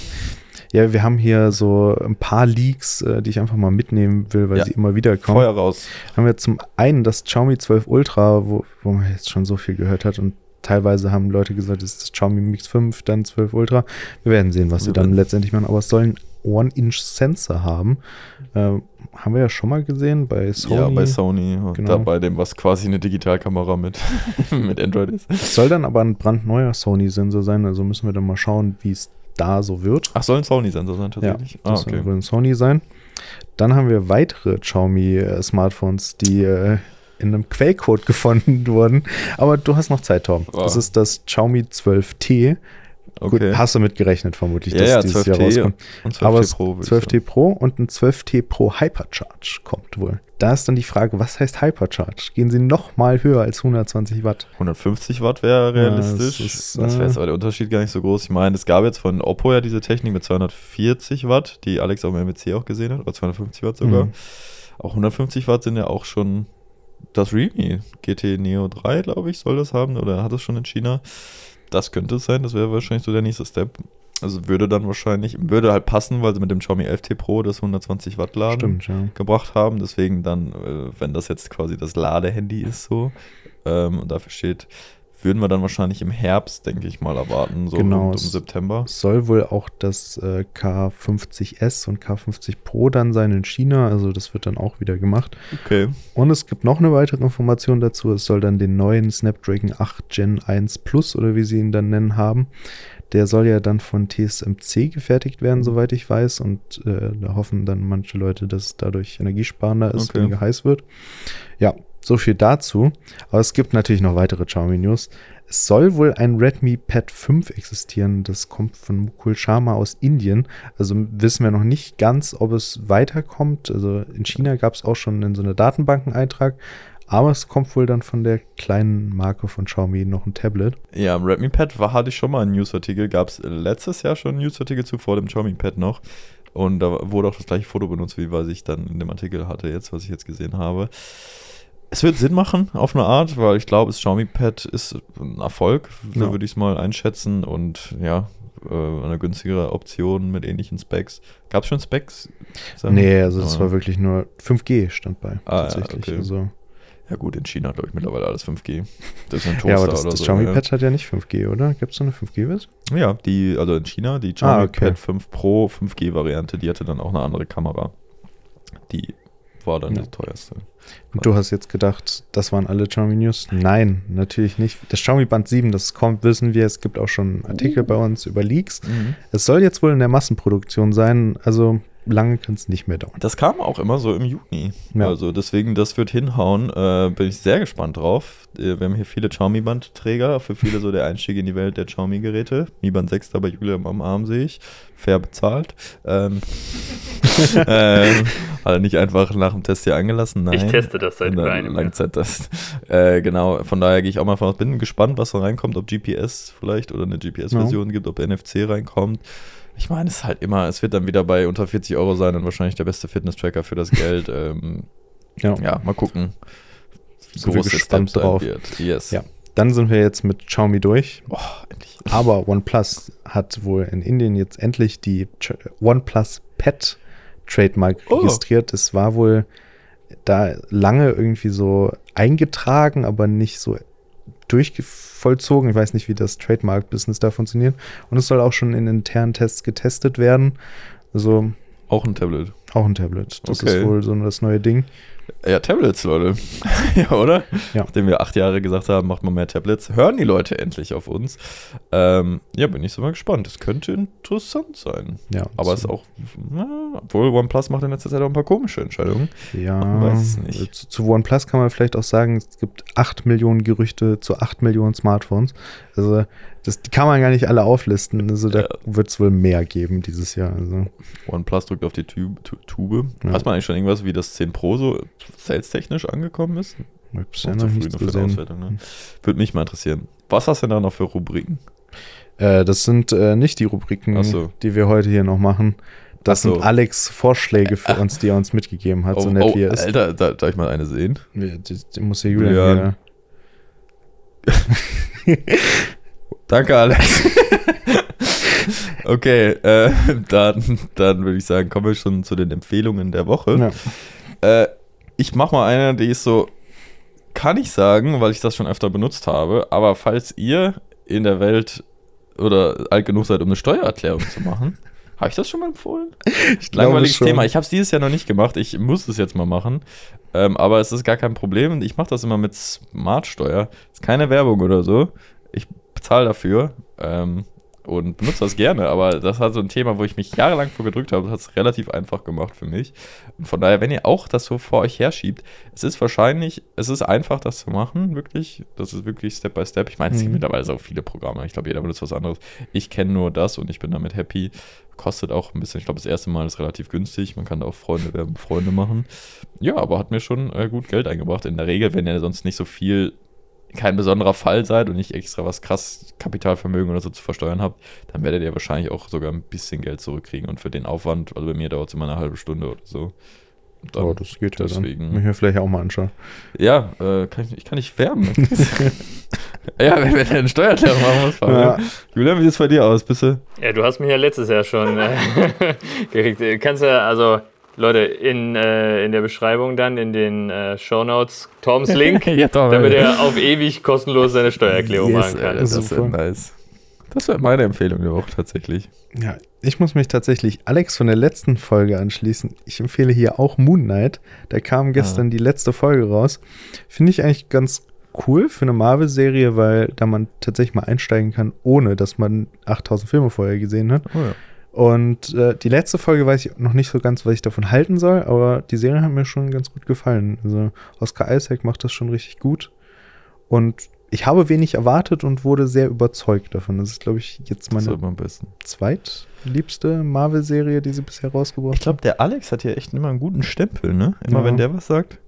ja, wir haben hier so ein paar Leaks, äh, die ich einfach mal mitnehmen will, weil
Ja.
sie immer wieder kommen.
Feuer raus.
Haben wir zum einen das Xiaomi 12 Ultra, wo, wo man jetzt schon so viel gehört hat und teilweise haben Leute gesagt, es ist das Xiaomi Mix 5, dann 12 Ultra. Wir werden sehen, was sie dann letztendlich machen, aber es soll einen One-Inch-Sensor haben. Ähm, haben wir ja schon mal gesehen bei Sony.
Ja, bei Sony. Und
Genau.
da bei dem, was quasi eine Digitalkamera mit, mit Android ist.
Es soll dann aber ein brandneuer Sony-Sensor sein, also müssen wir dann mal schauen, wie es da so wird.
Ach, soll ein Sony-Sensor sein tatsächlich? ah,
Das
okay.
soll ein Sony sein. Dann haben wir weitere Xiaomi-Smartphones, die äh, in einem Quellcode gefunden wurden. Aber du hast noch Zeit, Tom.
Ah.
Das ist das Xiaomi 12T. Gut,
okay.
hast du mit gerechnet, vermutlich,
Ja,
dass
ja,
dieses Jahr
12T
rauskommt.
Und 12T
Aber
Pro. würd ich
12T Pro und ein 12T Pro Hypercharge kommt wohl. Da ist dann die Frage, was heißt Hypercharge? Gehen sie noch mal höher als 120 Watt?
150 Watt wäre
Ja,
realistisch.
das ist,
das wäre
äh,
jetzt aber der Unterschied gar nicht so groß. Ich meine, es gab jetzt von Oppo ja diese Technik mit 240 Watt, die Alex auch im MWC auch gesehen hat, oder 250 Watt sogar.
Mhm.
Auch 150 Watt sind ja auch schon das Realme GT Neo 3, glaube ich, soll das haben, oder hat es schon in China. Das könnte es sein, das wäre wahrscheinlich so der nächste Step. Also würde dann wahrscheinlich, würde halt passen, weil sie mit dem Xiaomi 11T Pro das 120 Watt laden
Stimmt, ja.
gebracht haben. Deswegen dann, äh, wenn das jetzt quasi das Ladehandy ist so ähm, und dafür steht, würden wir dann wahrscheinlich im Herbst, denke ich mal, erwarten, so
Genau,
um
es-
September.
Soll wohl auch das äh, K50S und K50 Pro dann sein in China, also das wird dann auch wieder gemacht.
Okay.
Und es gibt noch eine weitere Information dazu, es soll dann den neuen Snapdragon 8 Gen 1 Plus oder wie sie ihn dann nennen haben. Der soll ja dann von TSMC gefertigt werden, soweit ich weiß. Und äh, da hoffen dann manche Leute, dass es dadurch energiesparender ist,
Okay.
weniger heiß wird. Ja, so viel dazu. Aber es gibt natürlich noch weitere Xiaomi News. Es soll wohl ein Redmi Pad 5 existieren. Das kommt von Mukul Sharma aus Indien. Also wissen wir noch nicht ganz, ob es weiterkommt. Also in China gab es auch schon in so eine Datenbankeneintrag. Aber es kommt wohl dann von der kleinen Marke von Xiaomi noch ein Tablet.
Ja, im Redmi Pad war, hatte ich schon mal einen Newsartikel, gab es letztes Jahr schon einen Newsartikel zu, vor dem Xiaomi Pad noch. Und da wurde auch das gleiche Foto benutzt, wie was ich dann in dem Artikel hatte, jetzt, was ich jetzt gesehen habe. Es wird Sinn machen, auf eine Art, weil ich glaube, das Xiaomi Pad ist ein Erfolg, so
Ja.
würde ich es mal einschätzen. Und ja, äh, eine günstigere Option mit ähnlichen Specs. Gab es schon Specs? Sam?
Nee, also das
Ah.
war wirklich nur 5G stand bei.
Ah, ja,
tatsächlich.
okay.
Also,
Ja gut, in China glaube ich mittlerweile alles 5G. Das ist ein Toaster
ja, aber das, das
so.
Xiaomi
ja.
Pad hat ja nicht 5G, oder? Gibt es so eine 5G-Version?
Ja, die, also in China, die Xiaomi
Ah, okay.
Pad 5 Pro 5G-Variante, die hatte dann auch eine andere Kamera. Die war dann
Ja.
die teuerste.
Und du hast jetzt gedacht, das waren alle Xiaomi News? Nein, natürlich nicht. Das Xiaomi Band 7, das kommt, wissen wir. Es gibt auch schon Artikel bei uns über Leaks. Es soll jetzt wohl in der Massenproduktion sein. Also lange kann es nicht mehr dauern.
Das kam auch immer so im Juni.
Ja.
Also deswegen, das wird hinhauen. Äh, bin ich sehr gespannt drauf. Äh, Wir haben hier viele Xiaomi-Bandträger. Für viele so der Einstieg in die Welt der Xiaomi-Geräte. Mi Band 6 da bei Julia am Arm sehe ich. Fair bezahlt. Ähm, ähm, hat er nicht einfach nach dem Test hier angelassen? Nein.
Ich teste das seit
In
über einem Jahr.
Langzeittest. Äh, genau, von daher gehe ich auch mal von aus. Bin gespannt, was da reinkommt, ob GPS vielleicht oder eine GPS-Version gibt, ob NFC reinkommt. Ich meine, es ist halt immer, es wird dann wieder bei unter 40 Euro sein und wahrscheinlich der beste Fitness-Tracker für das Geld. ähm,
Ja.
ja, mal gucken, wie
wir
groß
gespannt
sein
drauf.
wird. Yes.
Ja. Dann sind wir jetzt mit Xiaomi durch.
Oh.
Aber OnePlus hat wohl in Indien jetzt endlich die OnePlus Pet Trademark
Oh.
registriert. Es war wohl da lange irgendwie so eingetragen, aber nicht so durchvollzogen. Ich weiß nicht, wie das Trademark-Business da funktioniert. Und es soll auch schon in internen Tests getestet werden. Also
Auch ein Tablet.
auch ein Tablet. Das
Okay.
ist wohl so das neue Ding.
Ja, Tablets, Leute. ja, oder?
Ja.
Nachdem wir acht Jahre gesagt haben, macht man mehr Tablets, hören die Leute endlich auf uns. Ähm, ja, bin ich so mal gespannt. Das könnte interessant sein.
Ja,
Aber es ist auch, na, obwohl OnePlus macht in letzter Zeit auch ein paar komische Entscheidungen.
Ja,
Man weiß es nicht.
Zu, zu OnePlus kann man vielleicht auch sagen, es gibt 8 Millionen Gerüchte zu 8 Millionen Smartphones. Also das, die kann man gar nicht alle auflisten. Also da
Ja.
wird es wohl mehr geben dieses Jahr. Also
OnePlus drückt auf die Tube. Tu- Tube.
Ja.
Weiß man eigentlich schon irgendwas, wie das 10 Pro so sales-technisch angekommen ist?
ich habe bisher
Noch die
gesehen.
Ne? Würde mich mal interessieren. Was hast du denn da noch für Rubriken?
Äh, das sind äh, nicht die Rubriken,
so.
die wir heute hier noch machen. Das
so.
sind Alex Vorschläge für uns, die er uns mitgegeben hat, so
oh,
nett
oh,
wie er ist.
Alter, da, darf ich mal eine sehen?
Die, die, die muss ja Julian
Julian. Danke, Alex. okay, äh, dann, dann würde ich sagen, kommen wir schon zu den Empfehlungen der Woche.
Ja.
Äh, ich mache mal eine, die ist so, kann ich sagen, weil ich das schon öfter benutzt habe, aber falls ihr in der Welt oder alt genug seid, um eine Steuererklärung zu machen, habe ich das schon mal empfohlen?
Ich
Langweiliges. Thema. Ich habe es dieses Jahr noch nicht gemacht. Ich muss es jetzt mal machen. Ähm, aber es ist gar kein Problem. Ich mache das immer mit Smartsteuer. Ist keine Werbung oder so. Ich bezahle dafür ähm, und benutze das gerne. Aber das hat so ein Thema, wo ich mich jahrelang vor gedrückt habe. Das hat es relativ einfach gemacht für mich. Und von daher, wenn ihr auch das so vor euch herschiebt, es ist wahrscheinlich, es ist einfach, das zu machen, wirklich. Das ist wirklich Step by Step. Ich meine, es gibt
Mhm.
mittlerweile so viele Programme. Ich glaube, jeder benutzt was anderes. Ich kenne nur das und ich bin damit happy. Kostet auch ein bisschen, ich glaube, das erste Mal ist relativ günstig. Man kann da auch Freunde werben, Freunde machen. Ja, aber hat mir schon äh, gut Geld eingebracht. In der Regel, wenn ihr sonst nicht so viel, kein besonderer Fall seid und nicht extra was krass Kapitalvermögen oder so zu versteuern habt, dann werdet ihr wahrscheinlich auch sogar ein bisschen Geld zurückkriegen. Und für den Aufwand, also bei mir dauert es immer eine halbe Stunde oder so. Dann-
Oh, das geht ja
deswegen-
dann. Muss ich mir vielleicht auch mal anschauen.
ja, äh, kann ich, ich kann nicht werben. ja, wenn wir eine Steuererklärung machen muss.
Ja.
Julian, wie sieht es bei dir aus? Bist du?
Ja, du hast mich ja letztes Jahr schon äh, gekriegt. Du kannst ja, also, Leute, in, äh, in der Beschreibung dann, in den äh, Shownotes, Toms Link,
ja, doch,
damit er auf ewig kostenlos seine Steuererklärung
Yes,
machen kann.
Das ist
Super.
nice. Das wäre meine Empfehlung der Woche tatsächlich.
Ja, ich muss mich tatsächlich Alex von der letzten Folge anschließen. Ich empfehle hier auch Moon Knight. Da kam gestern die letzte Folge raus. Finde ich eigentlich ganz cool für eine Marvel-Serie, weil da man tatsächlich mal einsteigen kann, ohne dass man 8000 Filme vorher gesehen hat.
Oh ja.
Und äh, die letzte Folge weiß ich noch nicht so ganz, was ich davon halten soll, aber die Serie hat mir schon ganz gut gefallen. Also Oscar Isaac macht das schon richtig gut. Und ich habe wenig erwartet und wurde sehr überzeugt davon. Das ist, glaube ich, jetzt meine zweitliebste Marvel-Serie, die sie bisher rausgebracht
Ich glaube, der Alex hat hier echt immer einen guten Stempel, ne? Immer
Ja.
wenn der was sagt.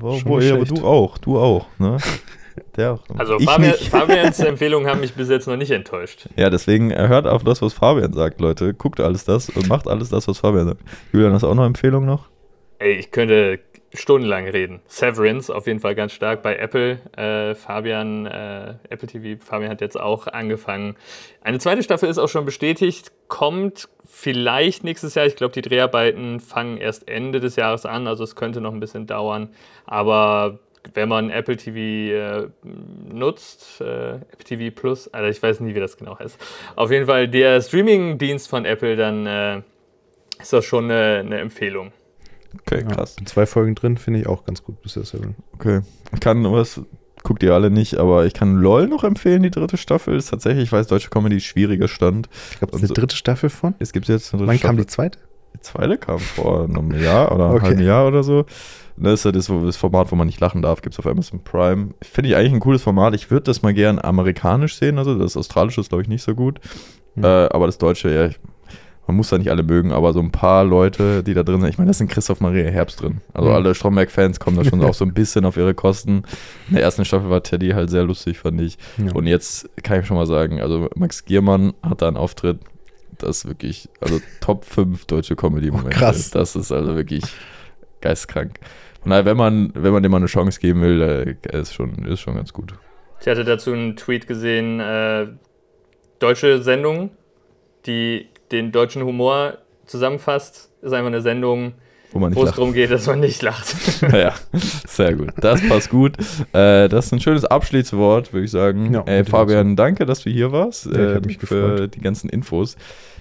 Wo, wo ja, aber du auch, du auch, ne? Der auch.
Also Fabian. Fabians Empfehlungen haben mich bis jetzt noch nicht enttäuscht.
Ja, deswegen äh, hört auf das, was Fabian sagt, Leute. Guckt alles das und macht alles das, was Fabian sagt. Julian, hast du auch noch Empfehlungen noch?
Ey, ich könnte stundenlang reden. Severance auf jeden Fall ganz stark bei Apple. Äh, Fabian, äh, Apple TV, Fabian hat jetzt auch angefangen. Eine zweite Staffel ist auch schon bestätigt, kommt vielleicht nächstes Jahr. Ich glaube, die Dreharbeiten fangen erst Ende des Jahres an, also es könnte noch ein bisschen dauern. Aber wenn man Apple TV äh, nutzt, äh, Apple TV Plus, also ich weiß nie, wie das genau heißt. Auf jeden Fall der Streaming-Dienst von Apple, dann äh, ist das schon eine, eine Empfehlung.
Okay,
Ja,
krass.
bin zwei Folgen drin, finde ich auch ganz gut bisher. Seven.
Okay. Ich kann was, guckt ihr alle nicht, aber ich kann LOL noch empfehlen, die dritte Staffel. Ist tatsächlich, ich weiß, deutsche Comedy schwieriger Stand.
Ich glaube, es
so-
eine dritte Staffel von.
Es gibt jetzt eine dritte
Wann
Staffel.
kam die zweite?
Die zweite kam vor einem Jahr oder einem
Okay.
halben Jahr oder so. Das ist ja das, das Format, wo man nicht lachen darf, gibt es auf Amazon Prime. Finde ich eigentlich ein cooles Format. Ich würde das mal gern amerikanisch sehen. Also das australische ist, glaube ich, nicht so gut.
Hm.
Äh, aber das deutsche, ja, ich, man muss da nicht alle mögen, aber so ein paar Leute, die da drin sind. Ich meine, da sind Christoph Maria Herbst drin. Also
Mhm.
alle Stromberg-Fans kommen da schon auch so ein bisschen auf ihre Kosten. In der ersten Staffel war Teddy halt sehr lustig, fand ich.
Ja.
Und jetzt kann ich schon mal sagen, also Max Giermann hat da einen Auftritt, das ist wirklich, also Top 5 deutsche Comedy Momente.
krass.
Das ist also wirklich geistkrank. Von daher, wenn man, wenn man dem mal eine Chance geben will, äh, ist schon, ist schon ganz gut.
Ich hatte dazu einen Tweet gesehen, äh, deutsche Sendung, die den deutschen Humor zusammenfasst, ist einfach eine Sendung,
Wo man nicht
wo es
lacht.
darum geht, dass man nicht lacht.
ja, sehr gut. Das passt gut. Äh, das ist ein schönes Abschließwort, würde ich sagen.
Ja,
äh, Fabian, danke, dass du hier warst.
Ja, ich
äh,
mich
für
gefreut.
die ganzen Infos.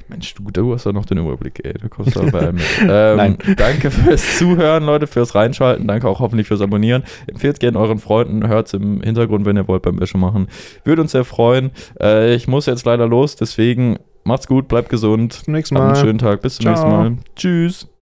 Mensch, du, du hast doch noch den Überblick, ey. Du kommst da bei allem mit. Ähm,
Nein.
Danke fürs Zuhören, Leute, fürs Reinschalten. Danke auch hoffentlich fürs Abonnieren. Empfehlt gerne euren Freunden. Hört es im Hintergrund, wenn ihr wollt, beim Wäsche machen. Würde uns sehr freuen. Äh, ich muss jetzt leider los, deswegen macht's gut, bleibt gesund.
Bis zum nächsten
Habt
Mal.
einen schönen Tag. Bis zum
Ciao.
nächsten Mal. Tschüss.